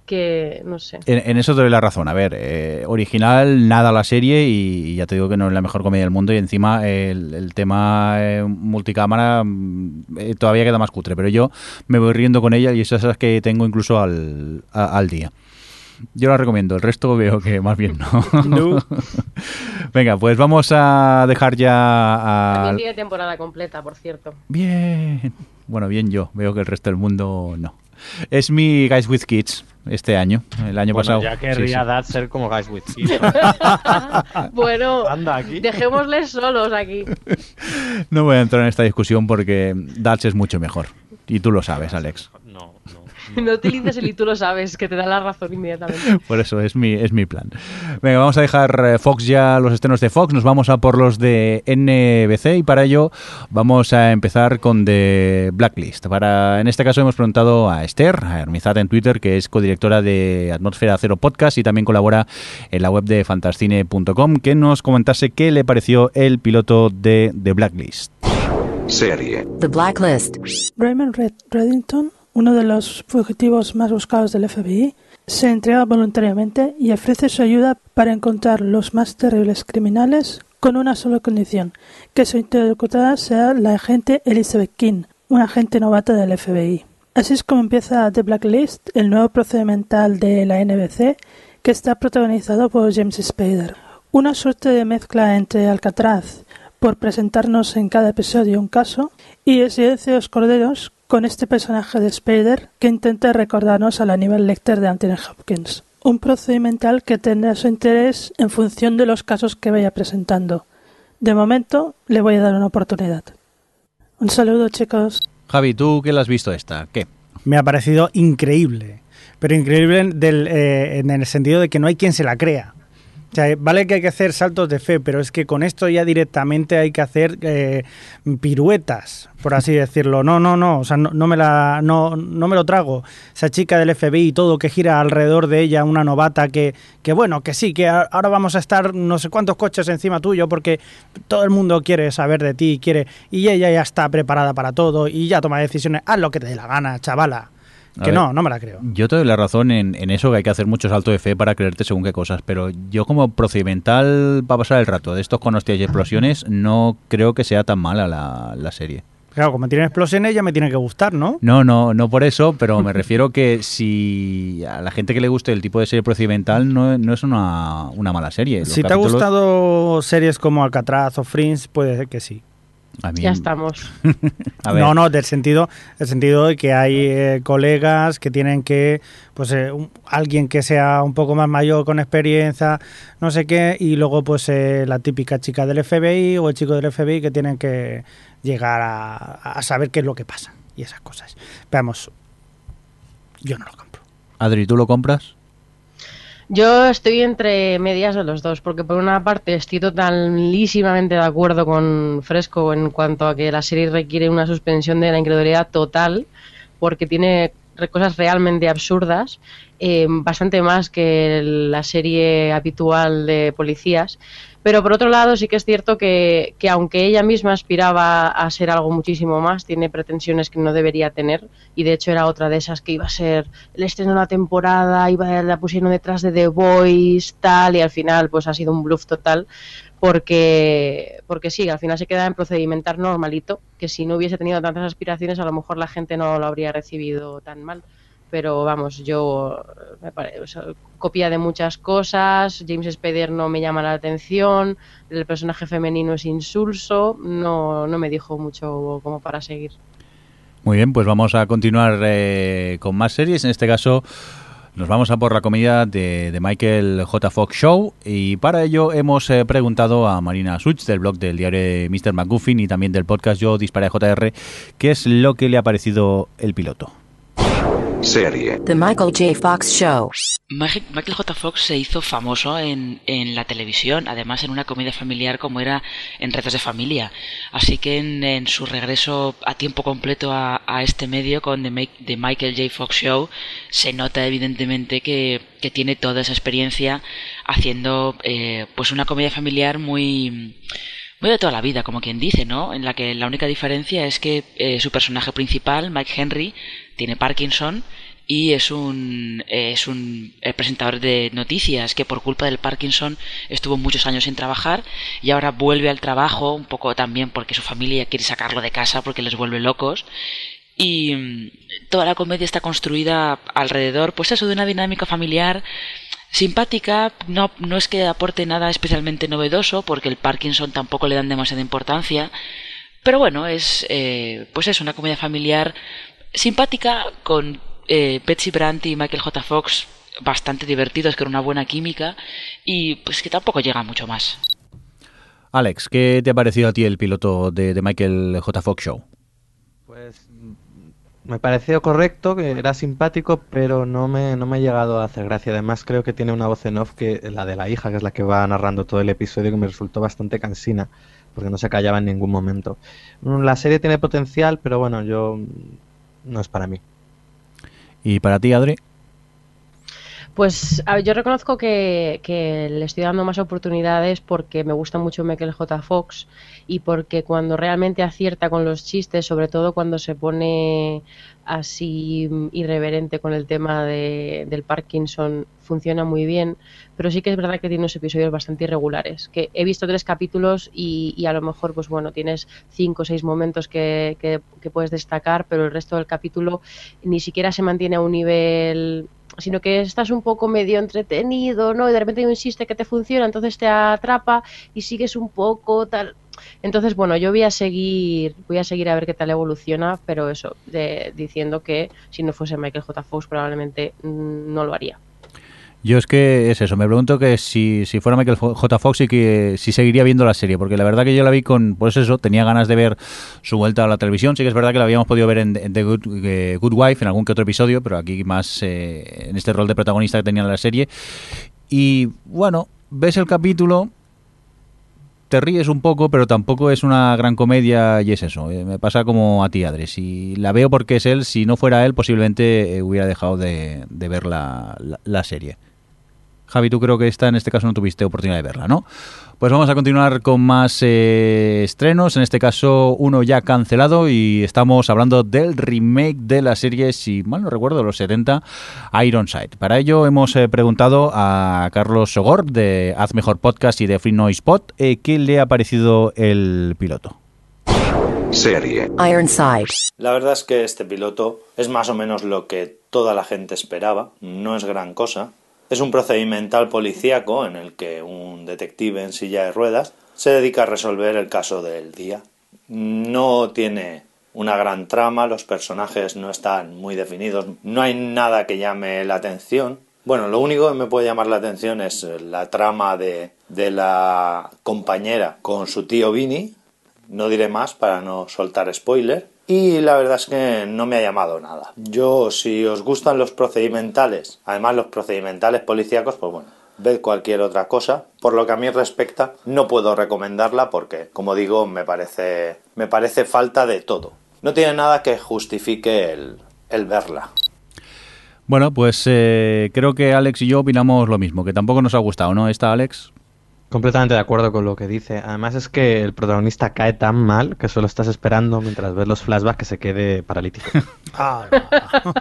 que, no sé. En, en eso te doy la razón. A ver, eh, original, nada la serie y, y ya te digo que no es la mejor comedia del mundo y encima el, el tema eh, multicámara mm, eh, todavía queda más cutre, pero yo me voy riendo con ella y esas las que tengo incluso al, a- al día. Yo la recomiendo, el resto veo que más bien no. [LAUGHS] No. [LAUGHS] Venga, pues vamos a dejar ya También al... tiene temporada completa, por cierto. Bien. Bueno, bien yo. Veo que el resto del mundo no. Es mi Guys with Kids este año. El año Bueno, pasado. ya sí, querría sí. Dad ser como Guys with Kids. [LAUGHS] bueno, Anda aquí. dejémosles solos aquí. No voy a entrar en esta discusión porque Dutch es mucho mejor. Y tú lo sabes, Alex. [LAUGHS] No, utilices el y tú lo sabes, que te da la razón inmediatamente. Por eso es mi, es mi plan. Venga, vamos a dejar eh, Fox ya, los estrenos de Fox. Nos vamos a por los de NBC y para ello vamos a empezar con The Blacklist. Para, en este caso hemos preguntado a Esther, a Hermizat en Twitter, que es codirectora de Atmósfera Cero Podcast y también colabora en la web de fantascine.com, que nos comentase qué le pareció el piloto de The Blacklist. Serie. The Blacklist. Raymond Red Reddington, uno de los fugitivos más buscados del FBI, se entrega voluntariamente y ofrece su ayuda para encontrar los más terribles criminales con una sola condición, que su interlocutora sea la agente Elizabeth King, una agente novata del FBI. Así es como empieza The Blacklist, el nuevo procedimental de la NBC, que está protagonizado por James Spader. Una suerte de mezcla entre Alcatraz, por presentarnos en cada episodio un caso, y El silencio de los corderos, con este personaje de Spader que intenta recordarnos al Aníbal Lecter de Anthony Hopkins. Un procedimental que tendrá su interés en función de los casos que vaya presentando. De momento, le voy a dar una oportunidad. Un saludo, chicos. Javi, ¿tú qué la has visto esta? ¿Qué? Me ha parecido increíble. Pero increíble del, eh, en el sentido de que no hay quien se la crea. Vale que hay que hacer saltos de fe, pero es que con esto ya directamente hay que hacer eh, piruetas, por así decirlo. No, no, no, o sea, no, no me la, no, no me lo trago. Esa chica del FBI y todo que gira alrededor de ella, una novata que, que bueno, que sí, que ahora vamos a estar no sé cuántos coches encima tuyo porque todo el mundo quiere saber de ti, quiere y ella ya está preparada para todo y ya toma decisiones. Haz lo que te dé la gana, chavala. A Que ver, no, no me la creo. Yo te doy la razón en, en eso, que hay que hacer mucho salto de fe para creerte según qué cosas, pero yo como procedimental para pasar el rato de estos con hostias y explosiones, no creo que sea tan mala la, la serie. Claro, como tiene explosiones ya me tiene que gustar, ¿no? No, no, no por eso, pero me [LAUGHS] refiero que si a la gente que le guste el tipo de serie procedimental no, no es una, una mala serie. Los Si te ha gustado series como Alcatraz o Fringe, puede ser que sí. A mí- Ya estamos. [LAUGHS] A ver. No, no, del sentido, del sentido de que hay eh, colegas que tienen que, pues, eh, un- alguien que sea un poco más mayor con experiencia, no sé qué, y luego, pues, eh, la típica chica del FBI o el chico del FBI que tienen que llegar a, a saber qué es lo que pasa y esas cosas. Veamos, yo no lo compro. Adri, ¿tú lo compras? Yo estoy entre medias de los dos, porque por una parte estoy totalísimamente de acuerdo con Fresco en cuanto a que la serie requiere una suspensión de la incredulidad total, porque tiene cosas realmente absurdas, eh, bastante más que la serie habitual de policías. Pero por otro lado sí que es cierto que, que aunque ella misma aspiraba a ser algo muchísimo más, tiene pretensiones que no debería tener y de hecho era otra de esas que iba a ser el estreno de la temporada, iba, la pusieron detrás de The Voice, tal, y al final pues ha sido un bluff total porque, porque sí, al final se queda en procedimentar normalito, que si no hubiese tenido tantas aspiraciones a lo mejor la gente no lo habría recibido tan mal. pero vamos, yo me pare- copia de muchas cosas, James Spader no me llama la atención, el personaje femenino es insulso, no, no me dijo mucho como para seguir. Muy bien, pues vamos a continuar eh, con más series. En este caso, nos vamos a por la comedia de, de Michael J. Fox Show. Y para ello hemos eh, preguntado a Marina Such, del blog del diario Mr. McGuffin y también del podcast Yo Disparé JR, qué es lo que le ha parecido el piloto. Serie. The Michael J. Fox Show. Michael J. Fox se hizo famoso en, en la televisión, además en una comedia familiar como era en Retos de Familia. Así que en, en su regreso a tiempo completo a, a este medio con The, Ma- The Michael J. Fox Show, se nota evidentemente que, que tiene toda esa experiencia haciendo eh, pues una comedia familiar muy muy de toda la vida, como quien dice, ¿no? En la que la única diferencia es que eh, su personaje principal, Mike Henry, tiene Parkinson y es un es un presentador de noticias que por culpa del Parkinson estuvo muchos años sin trabajar y ahora vuelve al trabajo un poco también porque su familia quiere sacarlo de casa porque les vuelve locos. Y mm, toda la comedia está construida alrededor pues eso de una dinámica familiar simpática, no, no es que aporte nada especialmente novedoso, porque el Parkinson tampoco le dan demasiada importancia, pero bueno, es eh, pues es una comedia familiar simpática con eh, Betsy Brandt y Michael J. Fox bastante divertidos, con una buena química y pues que tampoco llega mucho más. Alex, ¿qué te ha parecido a ti el piloto de, de Michael J. Fox Show? Pues me pareció correcto, que era simpático, pero no me, no me ha llegado a hacer gracia. Además, creo que tiene una voz en off, que la de la hija, que es la que va narrando todo el episodio, que me resultó bastante cansina, porque no se callaba en ningún momento. Mm, La serie tiene potencial, pero bueno, yo no es para mí. ¿Y para ti, Adri? Pues yo reconozco que, que le estoy dando más oportunidades porque me gusta mucho Michael J. Fox y porque cuando realmente acierta con los chistes, sobre todo cuando se pone así mm, irreverente con el tema de- del Parkinson, funciona muy bien. Pero sí que es verdad que tiene unos episodios bastante irregulares. Que he visto tres capítulos y, y a lo mejor, pues bueno, tienes cinco o seis momentos que, que- que puedes destacar, pero el resto del capítulo ni siquiera se mantiene a un nivel sino que estás un poco medio entretenido, ¿no? Y de repente chiste que te funciona, entonces te atrapa y sigues un poco tal. Entonces, bueno, yo voy a seguir, voy a seguir a ver qué tal evoluciona, pero eso, de- diciendo que si no fuese Michael J. Fox probablemente mm, no lo haría. Yo es que es eso, me pregunto que si, si fuera Michael J. Fox y que si seguiría viendo la serie, porque la verdad que yo la vi con, pues eso, tenía ganas de ver su vuelta a la televisión, sí que es verdad que la habíamos podido ver en, The Good, eh, Wife, en algún que otro episodio, pero aquí más eh, en este rol de protagonista que tenía en la serie. Y bueno, ves el capítulo, te ríes un poco, pero tampoco es una gran comedia y es eso. eh, me pasa como a ti, Adri. Si la veo porque es él, si no fuera él, posiblemente eh, hubiera dejado de, ver la- la serie. Javi, tú creo que esta en este caso no tuviste oportunidad de verla, ¿no? Pues vamos a continuar con más eh, estrenos, en este caso uno ya cancelado y estamos hablando del remake de la serie, si mal no recuerdo, de los 70, Ironside. Para ello hemos eh, preguntado a Carlos Sogor de Haz Mejor Podcast y de Free Noise Pod eh, qué le ha parecido el piloto. Serie. Ironside. La verdad es que este piloto es más o menos lo que toda la gente esperaba, no es gran cosa. Es un procedimental policíaco en el que un detective en silla de ruedas se dedica a resolver el caso del día. No tiene una gran trama, los personajes no están muy definidos, no hay nada que llame la atención. Bueno, lo único que me puede llamar la atención es la trama de, de la compañera con su tío Vinny, no diré más para no soltar spoiler. Y la verdad es que no me ha llamado nada. Yo, si os gustan los procedimentales, además los procedimentales policíacos, pues bueno, ved cualquier otra cosa. Por lo que a mí respecta, no puedo recomendarla porque, como digo, me parece, me parece falta de todo. No tiene nada que justifique el, el verla. Bueno, pues eh, creo que Alex y yo opinamos lo mismo, que tampoco nos ha gustado, ¿no? ¿Está Alex? Completamente de acuerdo con lo que dice. Además es que el protagonista cae tan mal que solo estás esperando mientras ves los flashbacks que se quede paralítico. [LAUGHS] [LAUGHS]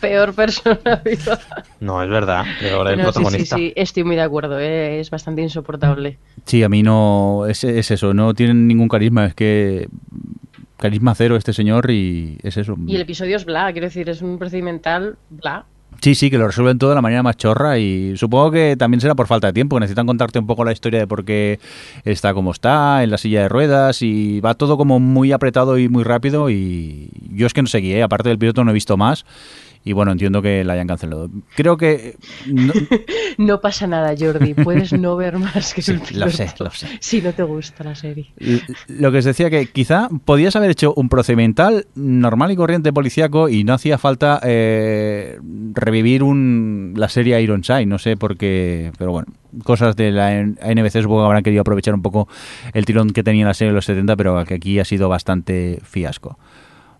Peor persona viva. No, es verdad. Peor el No, sí, sí, protagonista. sí, estoy muy de acuerdo, eh, es bastante insoportable. Sí, a mí no. Es, es eso, no tienen ningún carisma. Es que. carisma cero este señor y es eso. Y el episodio es bla, quiero decir, es un procedimental bla. Sí, sí, que lo resuelven todo de la manera más chorra y supongo que también será por falta de tiempo. Necesitan contarte un poco la historia de por qué está como está, en la silla de ruedas y va todo como muy apretado y muy rápido y yo es que no seguí, ¿eh? aparte del piloto no he visto más y bueno, entiendo que la hayan cancelado. Creo que... No, [LAUGHS] No pasa nada, Jordi, puedes no ver más que el piloto lo sé, lo sé. si no te gusta la serie. Lo que os decía que quizá podías haber hecho un procedimental normal y corriente policíaco y no hacía falta eh, revivir un, la serie Ironside, no sé por qué, pero bueno, cosas de la NBC supongo que habrán querido aprovechar un poco el tirón que tenía la serie de los 70, pero que aquí ha sido bastante fiasco.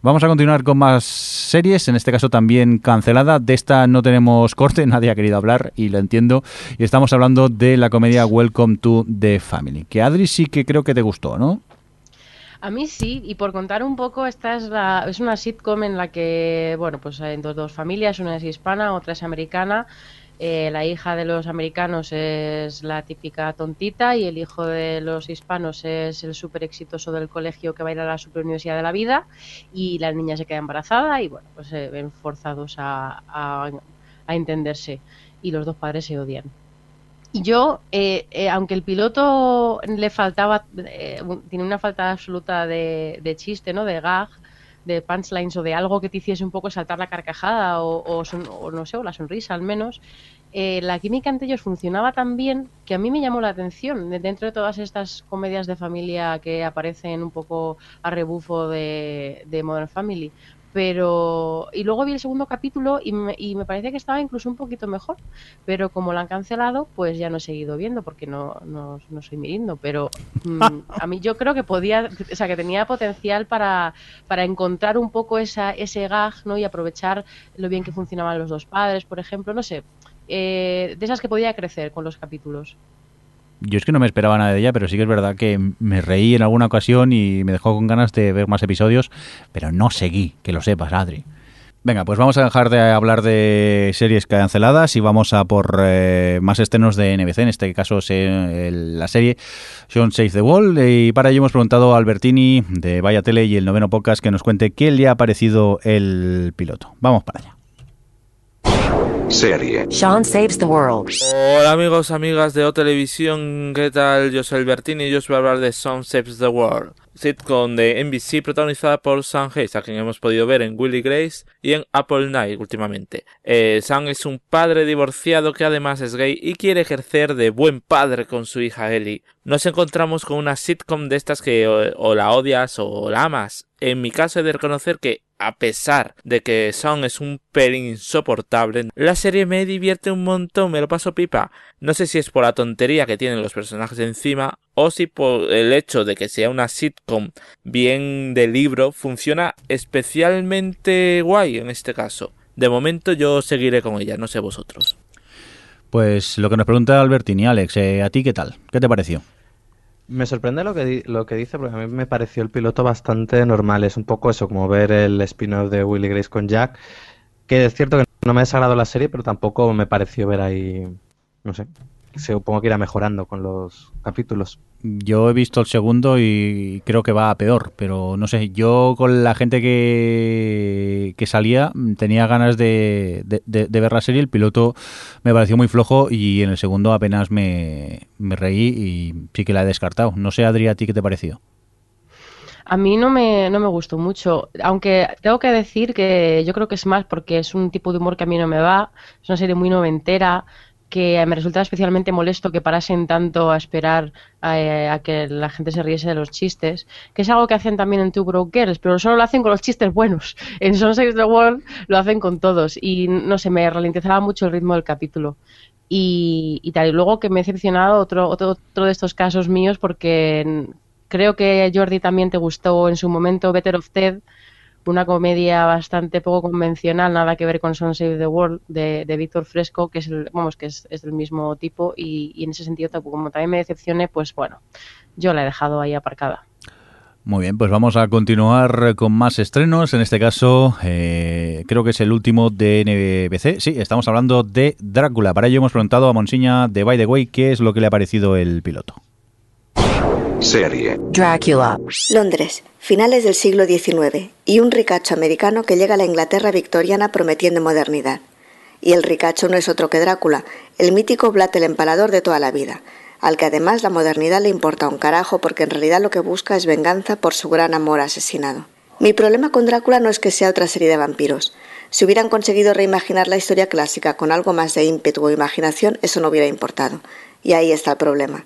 Vamos a continuar con más series, en este caso también cancelada. De esta no tenemos corte, [LAUGHS] nadie ha querido hablar y lo entiendo. Y estamos hablando de la comedia Welcome to the Family, que Adri sí que creo que te gustó, ¿no? A mí sí, y por contar un poco, esta es, la, es una sitcom en la que, bueno, pues hay dos, dos familias, una es hispana, otra es americana. Eh, la hija de los americanos es la típica tontita y el hijo de los hispanos es el súper exitoso del colegio que va a ir a la super universidad de la vida y la niña se queda embarazada y bueno, pues se ven forzados a, a, a entenderse y los dos padres se odian. Y yo, eh, eh, aunque el piloto le faltaba, eh, tiene una falta absoluta de, de chiste, ¿no? De gag, de punchlines o de algo que te hiciese un poco saltar la carcajada o, no sé, o la sonrisa al menos, eh, la química entre ellos funcionaba tan bien que a mí me llamó la atención. De- Dentro de todas estas comedias de familia que aparecen un poco a rebufo de, de Modern Family. Pero. Y luego vi el segundo capítulo y me, y me parece que estaba incluso un poquito mejor. Pero como lo han cancelado, pues ya no he seguido viendo porque no, no, no soy mirando. Pero mm, a mí yo creo que podía. O sea, que tenía potencial para, para encontrar un poco esa, ese gag, ¿no? Y aprovechar lo bien que funcionaban los dos padres, por ejemplo. No sé. eh, de esas que podía crecer con los capítulos. Yo es que no me esperaba nada de ella, pero sí que es verdad que me reí en alguna ocasión y me dejó con ganas de ver más episodios, pero no seguí, que lo sepas, Adri. Venga, pues vamos a dejar de hablar de series canceladas y vamos a por eh, más estrenos de NBC, en este caso el- la serie Sean Save the Wall. Y para ello hemos preguntado a Albertini de Vaya Tele y el noveno podcast que nos cuente qué le ha parecido el piloto. Vamos para allá. Serie. Sean Saves the World. Hola amigos, amigas de O Televisión, ¿qué tal? Yo soy Albertini y yo os voy a hablar de Song Saves the World, sitcom de NBC protagonizada por Sam Hayes, a quien hemos podido ver en Willy Grace y en Apple Night últimamente. Eh, Sam es un padre divorciado que además es gay y quiere ejercer de buen padre con su hija Ellie. Nos encontramos con una sitcom de estas que o, o la odias o la amas. En mi caso he de reconocer que a pesar de que Song es un pelín insoportable, la serie me divierte un montón, me lo paso pipa. No sé si es por la tontería que tienen los personajes encima o si por el hecho de que sea una sitcom bien de libro funciona especialmente guay en este caso. De momento yo seguiré con ella, no sé vosotros. Pues lo que nos pregunta Albertini, Alex, eh, ¿a ti qué tal? ¿Qué te pareció? Me sorprende lo que, lo que dice, porque a mí me pareció el piloto bastante normal. Es un poco eso, como ver el spin-off de Willy Grace con Jack. Que es cierto que no me ha desagradado la serie, pero tampoco me pareció ver ahí. No sé. Supongo que irá mejorando con los capítulos. Yo he visto el segundo y creo que va a peor, pero no sé, yo con la gente que, que salía mm, tenía ganas de, de- de- de ver la serie, el piloto me pareció muy flojo y en el segundo apenas me, reí y sí que la he descartado. No sé, Adri, ¿a ti qué te pareció? A mí no me, no me gustó mucho, aunque tengo que decir que yo creo que es más porque es un tipo de humor que a mí no me va, es una serie muy noventera, que me resulta especialmente molesto que parasen tanto a esperar a, a que la gente se riese de los chistes, que es algo que hacen también en Two Broke Girls, pero solo lo hacen con los chistes buenos. [LAUGHS] En Son Saves the World lo hacen con todos y no sé, me ralentizaba mucho el ritmo del capítulo. Y, y tal, y luego que me he decepcionado otro, otro, otro de estos casos míos porque creo que Jordi también te gustó en su momento Better of Ted, una comedia bastante poco convencional, nada que ver con Son Save the World de, Víctor Fresco, que es el, vamos, que es, es del mismo tipo y, en ese sentido como también me decepcioné, pues bueno, yo la he dejado ahí aparcada. Muy bien, pues vamos a continuar con más estrenos. En este caso, eh, creo que es el último de NBC. Sí, estamos hablando de Drácula. Para ello hemos preguntado a Monsiña de By the Way qué es lo que le ha parecido el piloto. Serie. Dracula. Londres, finales del siglo XIX, y un ricacho americano que llega a la Inglaterra victoriana prometiendo modernidad. Y el ricacho no es otro que Drácula, el mítico Vlad el empalador de toda la vida, al que además la modernidad le importa un carajo porque en realidad lo que busca es venganza por su gran amor asesinado. Mi problema con Drácula no es que sea otra serie de vampiros. Si hubieran conseguido reimaginar la historia clásica con algo más de ímpetu o imaginación, eso no hubiera importado. Y ahí está el problema.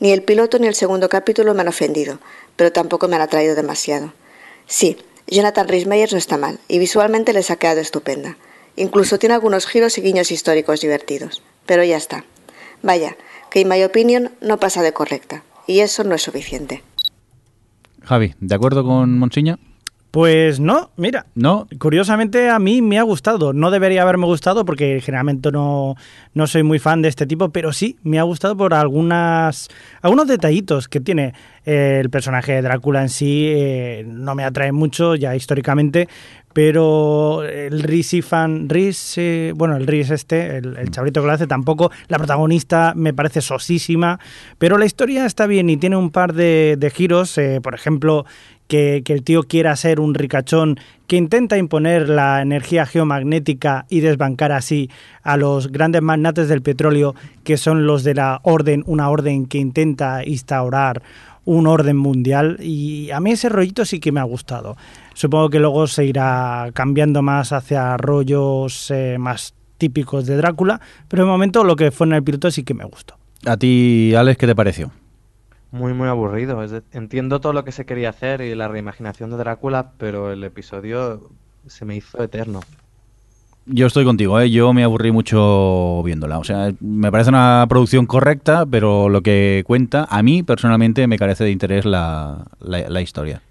Ni el piloto ni el segundo capítulo me han ofendido, pero tampoco me han atraído demasiado. Sí, Jonathan Rhys Meyers no está mal, y visualmente les ha quedado estupenda. Incluso tiene algunos giros y guiños históricos divertidos. Pero ya está. Vaya, que en mi opinión no pasa de correcta, y eso no es suficiente. Javi, ¿de acuerdo con Monsiña? Pues no, mira. No. Curiosamente a mí me ha gustado. No debería haberme gustado porque generalmente no, no soy muy fan de este tipo, pero sí me ha gustado por algunas algunos detallitos que tiene. Eh, el personaje de Drácula en sí eh, no me atrae mucho ya históricamente, pero el Rhys fan, eh, bueno, el Rhys este, el, el chavalito que lo hace tampoco, la protagonista me parece sosísima, pero la historia está bien y tiene un par de, de giros, eh, por ejemplo, que, el tío quiera ser un ricachón que intenta imponer la energía geomagnética y desbancar así a los grandes magnates del petróleo, que son los de la orden, una orden que intenta instaurar un orden mundial. Y a mí ese rollito sí que me ha gustado. Supongo que luego se irá cambiando más hacia rollos eh, más típicos de Drácula, pero de momento lo que fue en el piloto sí que me gustó. ¿A ti, Alex, qué te pareció? Muy, muy aburrido. Es de- entiendo todo lo que se quería hacer y la reimaginación de Drácula, pero el episodio se me hizo eterno. Yo estoy contigo, ¿eh? yo me aburrí mucho viéndola. O sea, me parece una producción correcta, pero lo que cuenta, a mí personalmente me carece de interés la, la, la historia.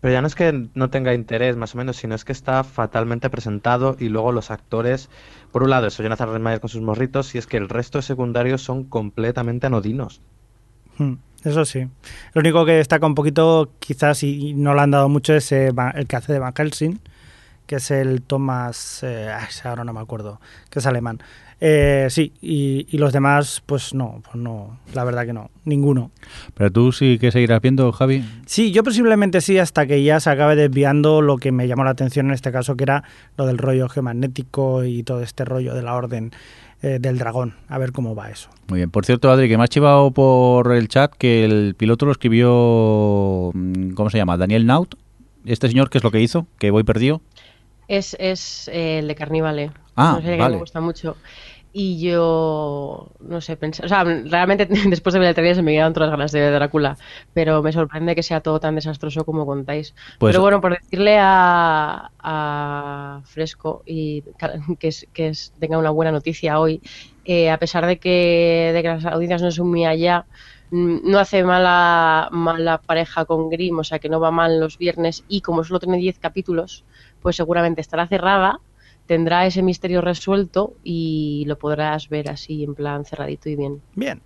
Pero ya no es que no tenga interés, más o menos, sino es que está fatalmente presentado y luego los actores, por un lado, eso Jonathan Rhys con sus morritos, y es que el resto de secundarios son completamente anodinos. Hmm, Eso sí. Lo único que destaca un poquito, quizás, y no le han dado mucho, es eh, el que hace de Van Helsing, que es el Thomas. eh, ahora no me acuerdo, que es alemán. Eh, sí, y, y los demás, pues no, pues no, la verdad que no, ninguno. Pero tú sí que seguirás viendo, Javi. Sí, yo posiblemente sí, hasta que ya se acabe desviando lo que me llamó la atención en este caso, que era lo del rollo geomagnético y todo este rollo de la orden eh, del dragón. A ver cómo va eso. Muy bien. Por cierto, Adri, que me has chivado por el chat que el piloto lo escribió, mm, ¿cómo se llama? Daniel Naut. Este señor, ¿qué es lo que hizo? Que voy perdido. Es, es eh, el de Carnívale. Ah, que vale. me gusta mucho. Y yo, no sé, pensé, o sea, realmente [LAUGHS] después de ver el trailer se me quedaron todas las ganas de ver Drácula, pero me sorprende que sea todo tan desastroso como contáis. Pues- pero bueno, por decirle a, a Fresco y que, es, que es- tenga una buena noticia hoy, eh, a pesar de que, de que las audiencias no son muy allá, mm, no hace mala, mala pareja con Grimm, o sea que no va mal los viernes y como solo tiene 10 capítulos, pues seguramente estará cerrada, tendrá ese misterio resuelto y lo podrás ver así en plan cerradito y bien. Bien.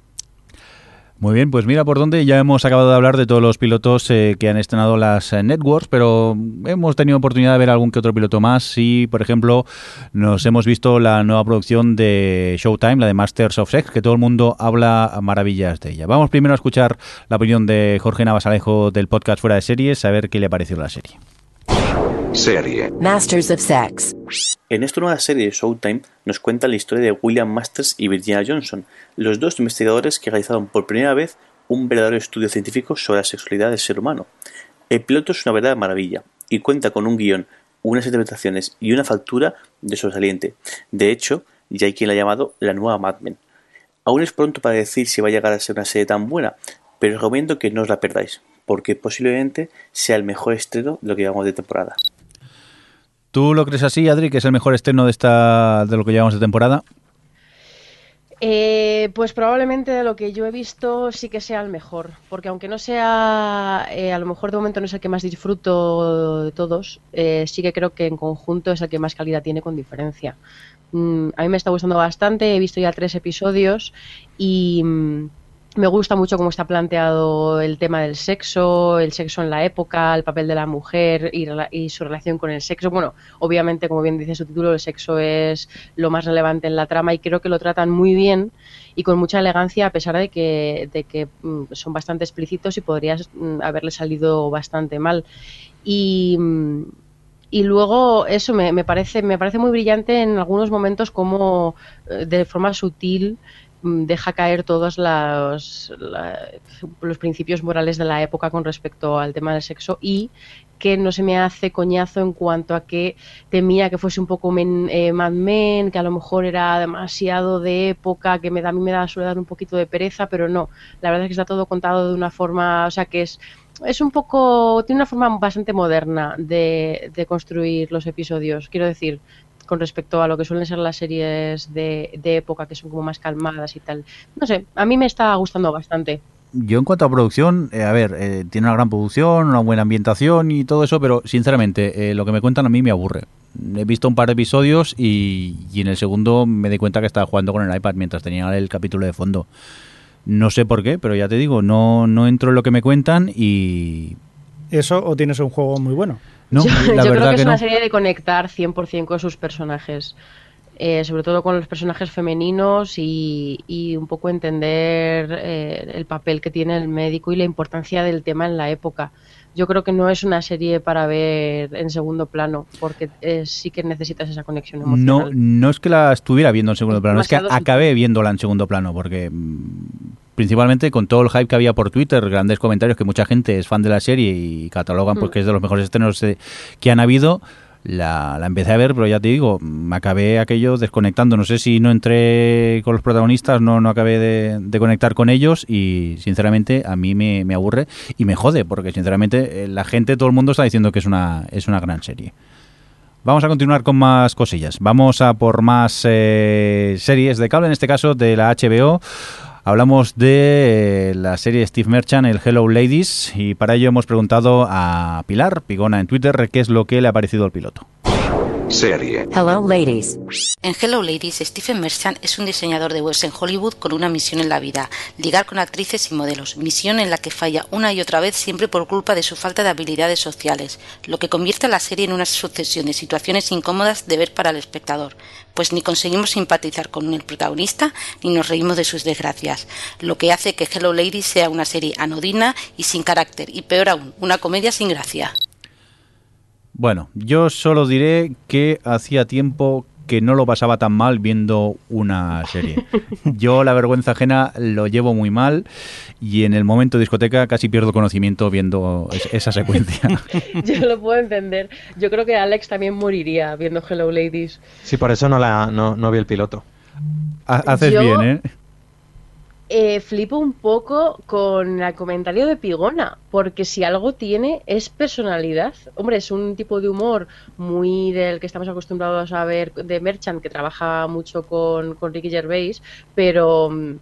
Muy bien, pues mira por dónde ya hemos acabado de hablar de todos los pilotos eh, que han estrenado las eh, networks, pero hemos tenido oportunidad de ver algún que otro piloto más y, por ejemplo, nos hemos visto la nueva producción de Showtime, la de Masters of Sex, que todo el mundo habla maravillas de ella. Vamos primero a escuchar la opinión de Jorge Navasalejo del podcast Fuera de Series, a ver qué le ha parecido la serie. Serie. Masters of Sex. En esta nueva serie de Showtime nos cuenta la historia de William Masters y Virginia Johnson, los dos investigadores que realizaron por primera vez un verdadero estudio científico sobre la sexualidad del ser humano. El piloto es una verdadera maravilla y cuenta con un guion, unas interpretaciones y una factura de sobresaliente. De hecho, ya hay quien la ha llamado la nueva Mad Men. Aún es pronto para decir si va a llegar a ser una serie tan buena, pero os recomiendo que no os la perdáis, porque posiblemente sea el mejor estreno de lo que llevamos de temporada. ¿Tú lo crees así, Adri, que es el mejor estreno de, esta, de lo que llevamos de temporada? Eh, pues probablemente de lo que yo he visto sí que sea el mejor, porque aunque no sea, eh, a lo mejor de momento no es el que más disfruto de todos, eh, sí que creo que en conjunto es el que más calidad tiene con diferencia. Mm, a mí me está gustando bastante, he visto ya tres episodios y, mm, Me gusta mucho cómo está planteado el tema del sexo, el sexo en la época, el papel de la mujer y, su relación con el sexo. Bueno, obviamente, como bien dice su título, el sexo es lo más relevante en la trama y creo que lo tratan muy bien y con mucha elegancia, a pesar de que, de que mm, son bastante explícitos y podrías mm, haberle salido bastante mal. Y, mm, y luego eso me, me parece me parece muy brillante en algunos momentos como eh, de forma sutil deja caer todos los, principios morales de la época con respecto al tema del sexo y que no se me hace coñazo en cuanto a que temía que fuese un poco men, eh, Men, que a lo mejor era demasiado de época, que me da, a mí me da suele dar un poquito de pereza, pero no. La verdad es que está todo contado de una forma, o sea, que es es un poco, tiene una forma bastante moderna de, de construir los episodios. Quiero decir, con respecto a lo que suelen ser las series de, de época, que son como más calmadas y tal. No sé, a mí me está gustando bastante. Yo en cuanto a producción, eh, a ver, eh, tiene una gran producción, una buena ambientación y todo eso, pero sinceramente eh, lo que me cuentan a mí me aburre. He visto un par de episodios y, y en el segundo me di cuenta que estaba jugando con el iPad mientras tenía el capítulo de fondo. No sé por qué, pero ya te digo, no, no entro en lo que me cuentan y... Eso o tienes un juego muy bueno. No, yo la yo creo que, que es una no. serie de conectar 100% con sus personajes. Eh, sobre todo con los personajes femeninos y, y un poco entender eh, el papel que tiene el médico y la importancia del tema en la época. Yo creo que no es una serie para ver en segundo plano, porque eh, sí que necesitas esa conexión No, emocional. no es que la estuviera viendo en segundo plano, es que acabé viéndola en segundo plano, porque mm, principalmente con todo el hype que había por Twitter, grandes comentarios que mucha gente es fan de la serie y catalogan pues Mm. que es de los mejores estrenos eh, que han habido, la, la empecé a ver, pero ya te digo, me acabé aquello desconectando. No sé si no entré con los protagonistas, no, no acabé de, de conectar con ellos y sinceramente a mí me, me aburre y me jode, porque sinceramente eh, la gente, todo el mundo está diciendo que es una, es una gran serie. Vamos a continuar con más cosillas. Vamos a por más eh, series de cable, en este caso de la HBO. Hablamos de eh, la serie Steve Merchant, el Hello Ladies, y para ello hemos preguntado a Pilar Pigona en Twitter qué es lo que le ha parecido al piloto. Serie. Hello, ladies. En Hello Ladies, Stephen Merchant es un diseñador de webs en Hollywood con una misión en la vida, ligar con actrices y modelos, misión en la que falla una y otra vez siempre por culpa de su falta de habilidades sociales, lo que convierte a la serie en una sucesión de situaciones incómodas de ver para el espectador, pues ni conseguimos simpatizar con el protagonista ni nos reímos de sus desgracias, lo que hace que Hello Ladies sea una serie anodina y sin carácter, y peor aún, una comedia sin gracia. Bueno, yo solo diré que hacía tiempo que no lo pasaba tan mal viendo una serie. [LAUGHS] Yo la vergüenza ajena lo llevo muy mal y en el momento de discoteca casi pierdo conocimiento viendo es- esa secuencia. [LAUGHS] Yo lo puedo entender. Yo creo que Alex también moriría viendo Hello Ladies. Sí, por eso no, la, no, no vi el piloto. Ha- Haces Yo- bien, ¿eh? Eh, flipo un poco con el comentario de Pigona, porque si algo tiene es personalidad. Hombre, es un tipo de humor muy del que estamos acostumbrados a ver de Merchant, que trabaja mucho con, con Ricky Gervais, pero, mm,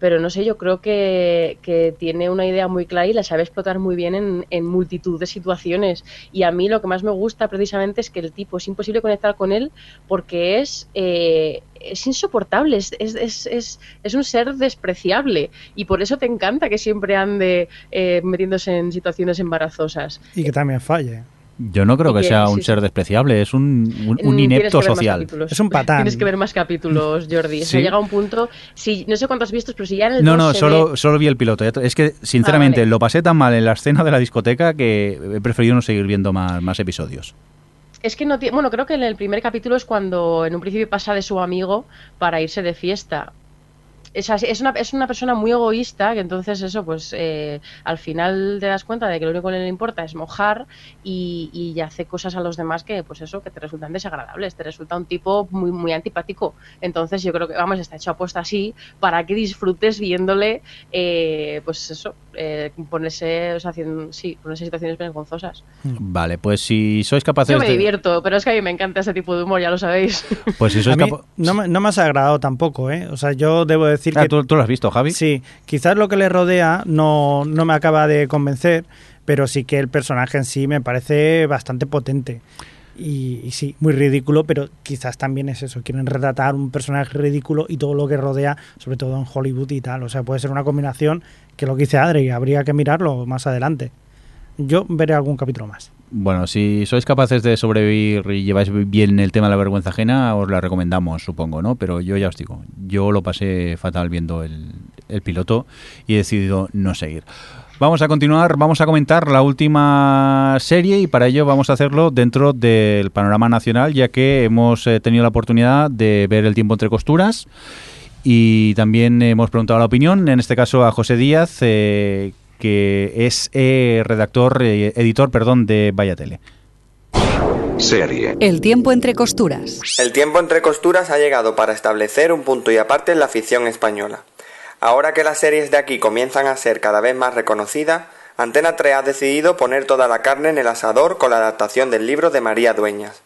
pero no sé, yo creo que, tiene una idea muy clara y la sabe explotar muy bien en, multitud de situaciones. Y a mí lo que más me gusta precisamente es que el tipo es imposible conectar con él porque es, eh, es insoportable, es, es un ser despreciable y por eso te encanta que siempre ande eh, metiéndose en situaciones embarazosas. Y que también falle. Yo no creo que que- sea sí, un sí. ser despreciable, es un, un- un Mm, inepto social. Es un patán. Tienes que ver más capítulos, Jordi. O sea, Sí. llega un punto, si, no sé cuántos has visto, pero si ya en el No, 2 no, solo, ve- solo vi el piloto. Es que, sinceramente, Ah, vale. lo pasé tan mal en la escena de la discoteca que he preferido no seguir viendo más, más episodios. Es que no tiene. Bueno, creo que en el primer capítulo es cuando en un principio pasa de su amigo para irse de fiesta. Es, así- es, una, es una persona muy egoísta que entonces eso, pues eh, al final te das cuenta de que lo único que le importa es mojar y, y hace cosas a los demás que, pues eso, que te resultan desagradables, te resulta un tipo muy, muy antipático. Entonces yo creo que, vamos, está hecho apuesta así para que disfrutes viéndole, eh, pues eso, eh, ponerse, o sea, haciendo, sí, ponerse en situaciones vergonzosas. Vale, pues si sois capaces Yo me de... divierto, pero es que a mí me encanta ese tipo de humor, ya lo sabéis. Pues si sois A mí capa- no, me, no me has agradado tampoco, ¿eh? O sea, yo debo decir Ah, que... ¿tú, tú lo has visto, Javi? Sí, quizás lo que le rodea no, no me acaba de convencer, pero sí que el personaje en sí me parece bastante potente. Y, y sí, muy ridículo, pero quizás también es eso, quieren retratar un personaje ridículo y todo lo que rodea, sobre todo en Hollywood y tal. O sea, puede ser una combinación que lo que dice Adri, habría que mirarlo más adelante. Yo veré algún capítulo más. Bueno, si sois capaces de sobrevivir y lleváis bien el tema de la vergüenza ajena, os la recomendamos, supongo, ¿no? Pero yo ya os digo, yo lo pasé fatal viendo el, piloto y he decidido no seguir. Vamos a continuar, vamos a comentar la última serie y para ello vamos a hacerlo dentro del panorama nacional, ya que hemos eh, tenido la oportunidad de ver el tiempo entre costuras y también hemos preguntado la opinión, en este caso a José Díaz, eh, que es eh, redactor, eh, editor, perdón, de Vaya Tele. Serie. El tiempo entre costuras. El tiempo entre costuras ha llegado para establecer un punto y aparte en la ficción española. Ahora que las series de aquí comienzan a ser cada vez más reconocidas, Antena 3 ha decidido poner toda la carne en el asador con la adaptación del libro de María Dueñas.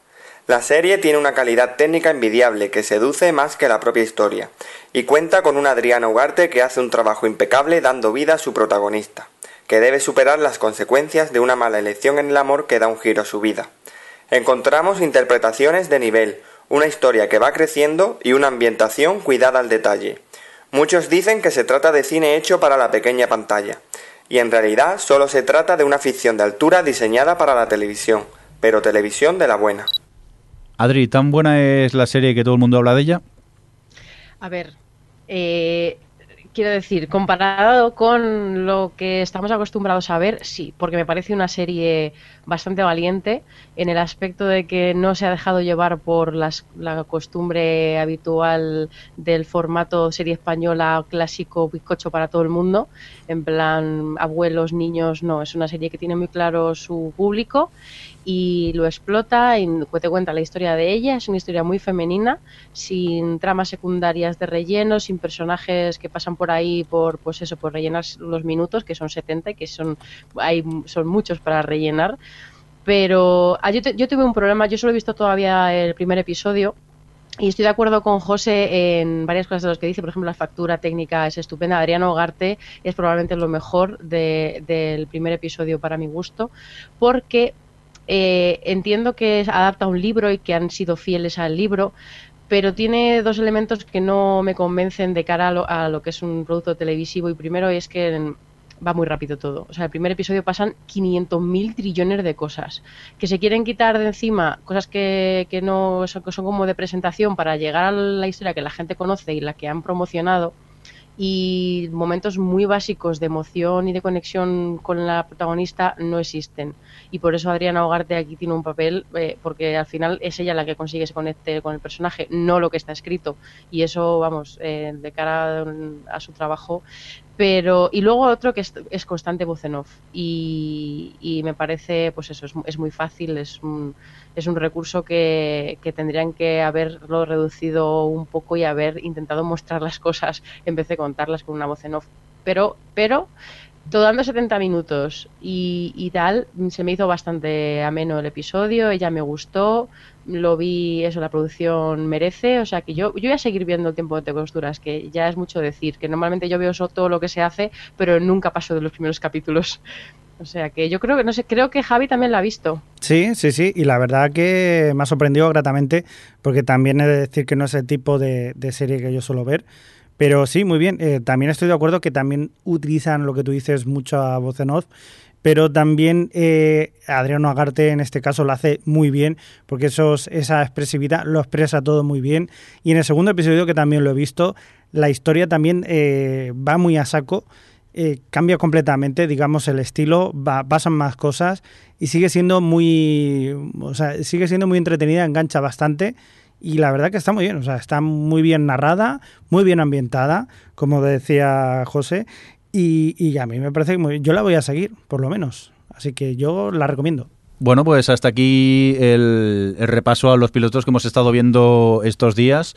La serie tiene una calidad técnica envidiable que seduce más que la propia historia, y cuenta con una Adriana Ugarte que hace un trabajo impecable dando vida a su protagonista, que debe superar las consecuencias de una mala elección en el amor que da un giro a su vida. Encontramos interpretaciones de nivel, una historia que va creciendo y una ambientación cuidada al detalle. Muchos dicen que se trata de cine hecho para la pequeña pantalla, y en realidad solo se trata de una ficción de altura diseñada para la televisión, pero televisión de la buena. Adri, ¿tan buena es la serie que todo el mundo habla de ella? A ver, eh, quiero decir, comparado con lo que estamos acostumbrados a ver, sí, porque me parece una serie bastante valiente en el aspecto de que no se ha dejado llevar por las- la costumbre habitual del formato serie española clásico bizcocho para todo el mundo, en plan abuelos, niños, no, es una serie que tiene muy claro su público y lo explota y te cuenta la historia de ella, es una historia muy femenina, sin tramas secundarias de relleno, sin personajes que pasan por ahí por pues eso, por rellenar los minutos, que son 70 y que son hay son muchos para rellenar. Pero ah, yo, te- yo tuve un problema, yo solo he visto todavía el primer episodio y estoy de acuerdo con José en varias cosas de los que dice. Por ejemplo, la factura técnica es estupenda. Adriano Ogarte es probablemente lo mejor de- del primer episodio para mi gusto, porque eh, entiendo que adapta un libro y que han sido fieles al libro, pero tiene dos elementos que no me convencen de cara a lo, a lo que es un producto televisivo. Y primero es que mm, va muy rápido todo. O sea, el primer episodio pasan 500.000 trillones de cosas. Que se quieren quitar de encima cosas que, que no son, que son como de presentación para llegar a la historia que la gente conoce y la que han promocionado. Y momentos muy básicos de emoción y de conexión con la protagonista no existen. Y por eso Adriana Hogarte aquí tiene un papel, eh, porque al final es ella la que consigue se conecte con el personaje, no lo que está escrito. Y eso, vamos, eh, de cara a su trabajo pero y luego otro que es, constante voz en off. Y, y me parece pues eso es, es muy fácil es un, es un recurso que, que tendrían que haberlo reducido un poco y haber intentado mostrar las cosas en vez de contarlas con una voz en off. Pero pero todo dando 70 minutos y, y tal, se me hizo bastante ameno el episodio, ella me gustó, lo vi, eso, la producción merece, o sea que yo, yo voy a seguir viendo el tiempo de costuras, que ya es mucho decir, que normalmente yo veo todo lo que se hace, pero nunca paso de los primeros capítulos. [LAUGHS] O sea que yo creo que, no sé, creo que Javi también la ha visto. Sí, sí, sí, y la verdad que me ha sorprendido gratamente, porque también he de decir que no es el tipo de, de serie que yo suelo ver. Pero sí, muy bien. Eh, también estoy de acuerdo que también utilizan lo que tú dices mucho a voz en off, pero también eh, Adriano Agarte en este caso lo hace muy bien, porque esos, esa expresividad lo expresa todo muy bien. Y en el segundo episodio, que también lo he visto, la historia también eh, va muy a saco. eh, cambia completamente, digamos, el estilo, va- pasan más cosas y sigue siendo muy, o sea, sigue siendo muy entretenida, engancha bastante y la verdad que está muy bien, o sea, está muy bien narrada, muy bien ambientada, como decía José, y, y a mí me parece que muy- yo la voy a seguir, por lo menos, así que yo la recomiendo. Bueno, pues hasta aquí el, el repaso a los pilotos que hemos estado viendo estos días.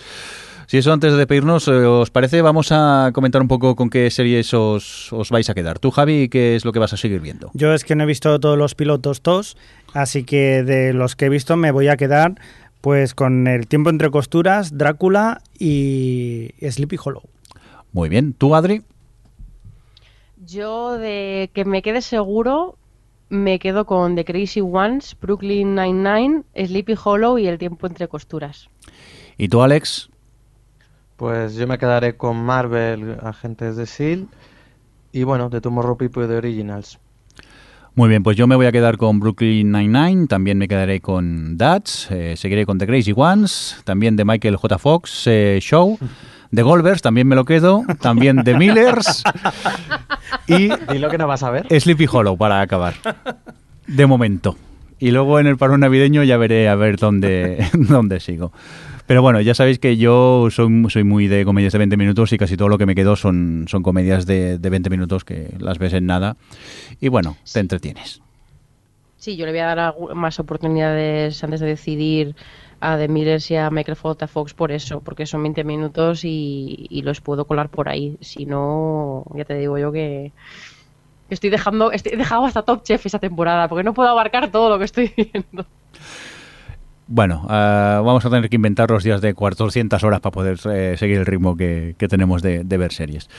Si eso antes de despedirnos, eh, ¿os parece? Vamos a comentar un poco con qué series os, os vais a quedar. Tú, Javi, ¿qué es lo que vas a seguir viendo? Yo es que no he visto todos los pilotos todos, así que de los que he visto me voy a quedar pues con El tiempo entre costuras, Drácula y Sleepy Hollow. Muy bien. ¿Tú, Adri? Yo de que me quede seguro, me quedo con The Crazy Ones, Brooklyn Nine-Nine, Sleepy Hollow y El tiempo entre costuras. ¿Y tú, Alex? Pues yo me quedaré con Marvel, Agentes de S.H.I.E.L.D. y bueno, de Tomorrow People y de Originals. Muy bien, pues yo me voy a quedar con Brooklyn Nine-Nine, también me quedaré con Dutch, eh, seguiré con The Crazy Ones, también de Michael J. Fox eh, Show, [LAUGHS] de Goldbergs también me lo quedo, también de Millers [LAUGHS] y Dilo que no vas a ver. Sleepy Hollow para acabar, de momento. Y luego en el parón navideño ya veré a ver dónde, [LAUGHS] dónde sigo. Pero bueno, ya sabéis que yo soy, soy muy de comedias de 20 minutos y casi todo lo que me quedo son, son comedias de, de 20 minutos que las ves en nada. Y bueno, te entretienes. Sí, yo le voy a dar más oportunidades antes de decidir a The Millers y a Microsoft a Fox por eso, porque son 20 minutos y, los puedo colar por ahí. Si no, ya te digo yo que estoy dejando, estoy he hasta Top Chef esa temporada, porque no puedo abarcar todo lo que estoy viendo. Bueno, ah, vamos a tener que inventar los días de 400 horas para poder eh, seguir el ritmo que, tenemos de ver series.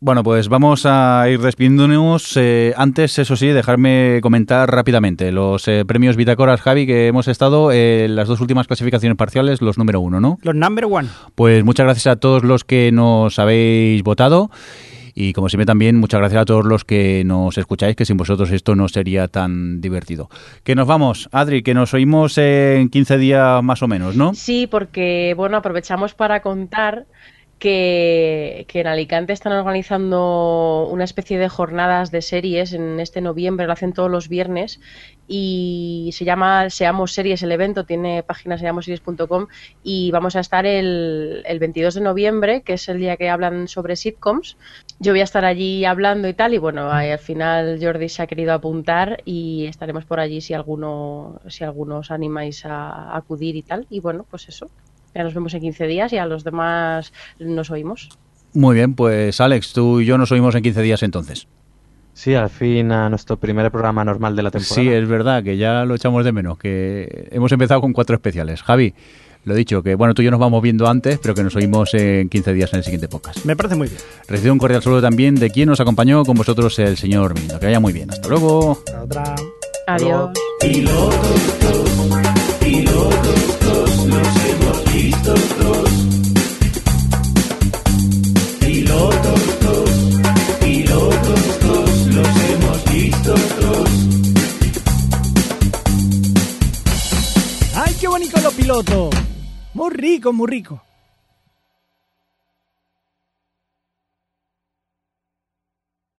Bueno, pues vamos a ir despidiéndonos. Eh, antes, eso sí, dejarme comentar rápidamente los eh, premios Bitácoras, Javi, que hemos estado en las dos últimas clasificaciones parciales, los número uno, ¿no? Los number one. Pues muchas gracias a todos los que nos habéis votado. Y como siempre también muchas gracias a todos los que nos escucháis, que sin vosotros esto no sería tan divertido. Que nos vamos, Adri, que nos oímos en 15 días más o menos, ¿no? Sí, porque bueno, aprovechamos para contar que, en Alicante están organizando una especie de jornadas de series en este noviembre, lo hacen todos los viernes y se llama Seamos Series el evento, tiene página seamoseries.com y vamos a estar el, el 22 de noviembre, que es el día que hablan sobre sitcoms. Yo voy a estar allí hablando y tal y bueno, al final Jordi se ha querido apuntar y estaremos por allí si alguno si alguno os animáis a acudir y tal y bueno, pues eso. Ya nos vemos en 15 días y a los demás nos oímos. Muy bien, pues Alex, tú y yo nos oímos en 15 días entonces. Sí, al fin a nuestro primer programa normal de la temporada. Sí, es verdad que ya lo echamos de menos, que hemos empezado con cuatro especiales. Javi, lo dicho, que bueno, tú y yo nos vamos viendo antes, pero que nos oímos en 15 días en el siguiente podcast. Me parece muy bien. Recibo un cordial saludo también de quien nos acompañó con vosotros, el señor Mino. Que vaya muy bien. Hasta luego. Hasta otra. Adiós. Los hemos visto todos. Pilotos dos, pilotos dos, los hemos visto todos. ¡Ay, qué bonito los pilotos! Muy rico, muy rico.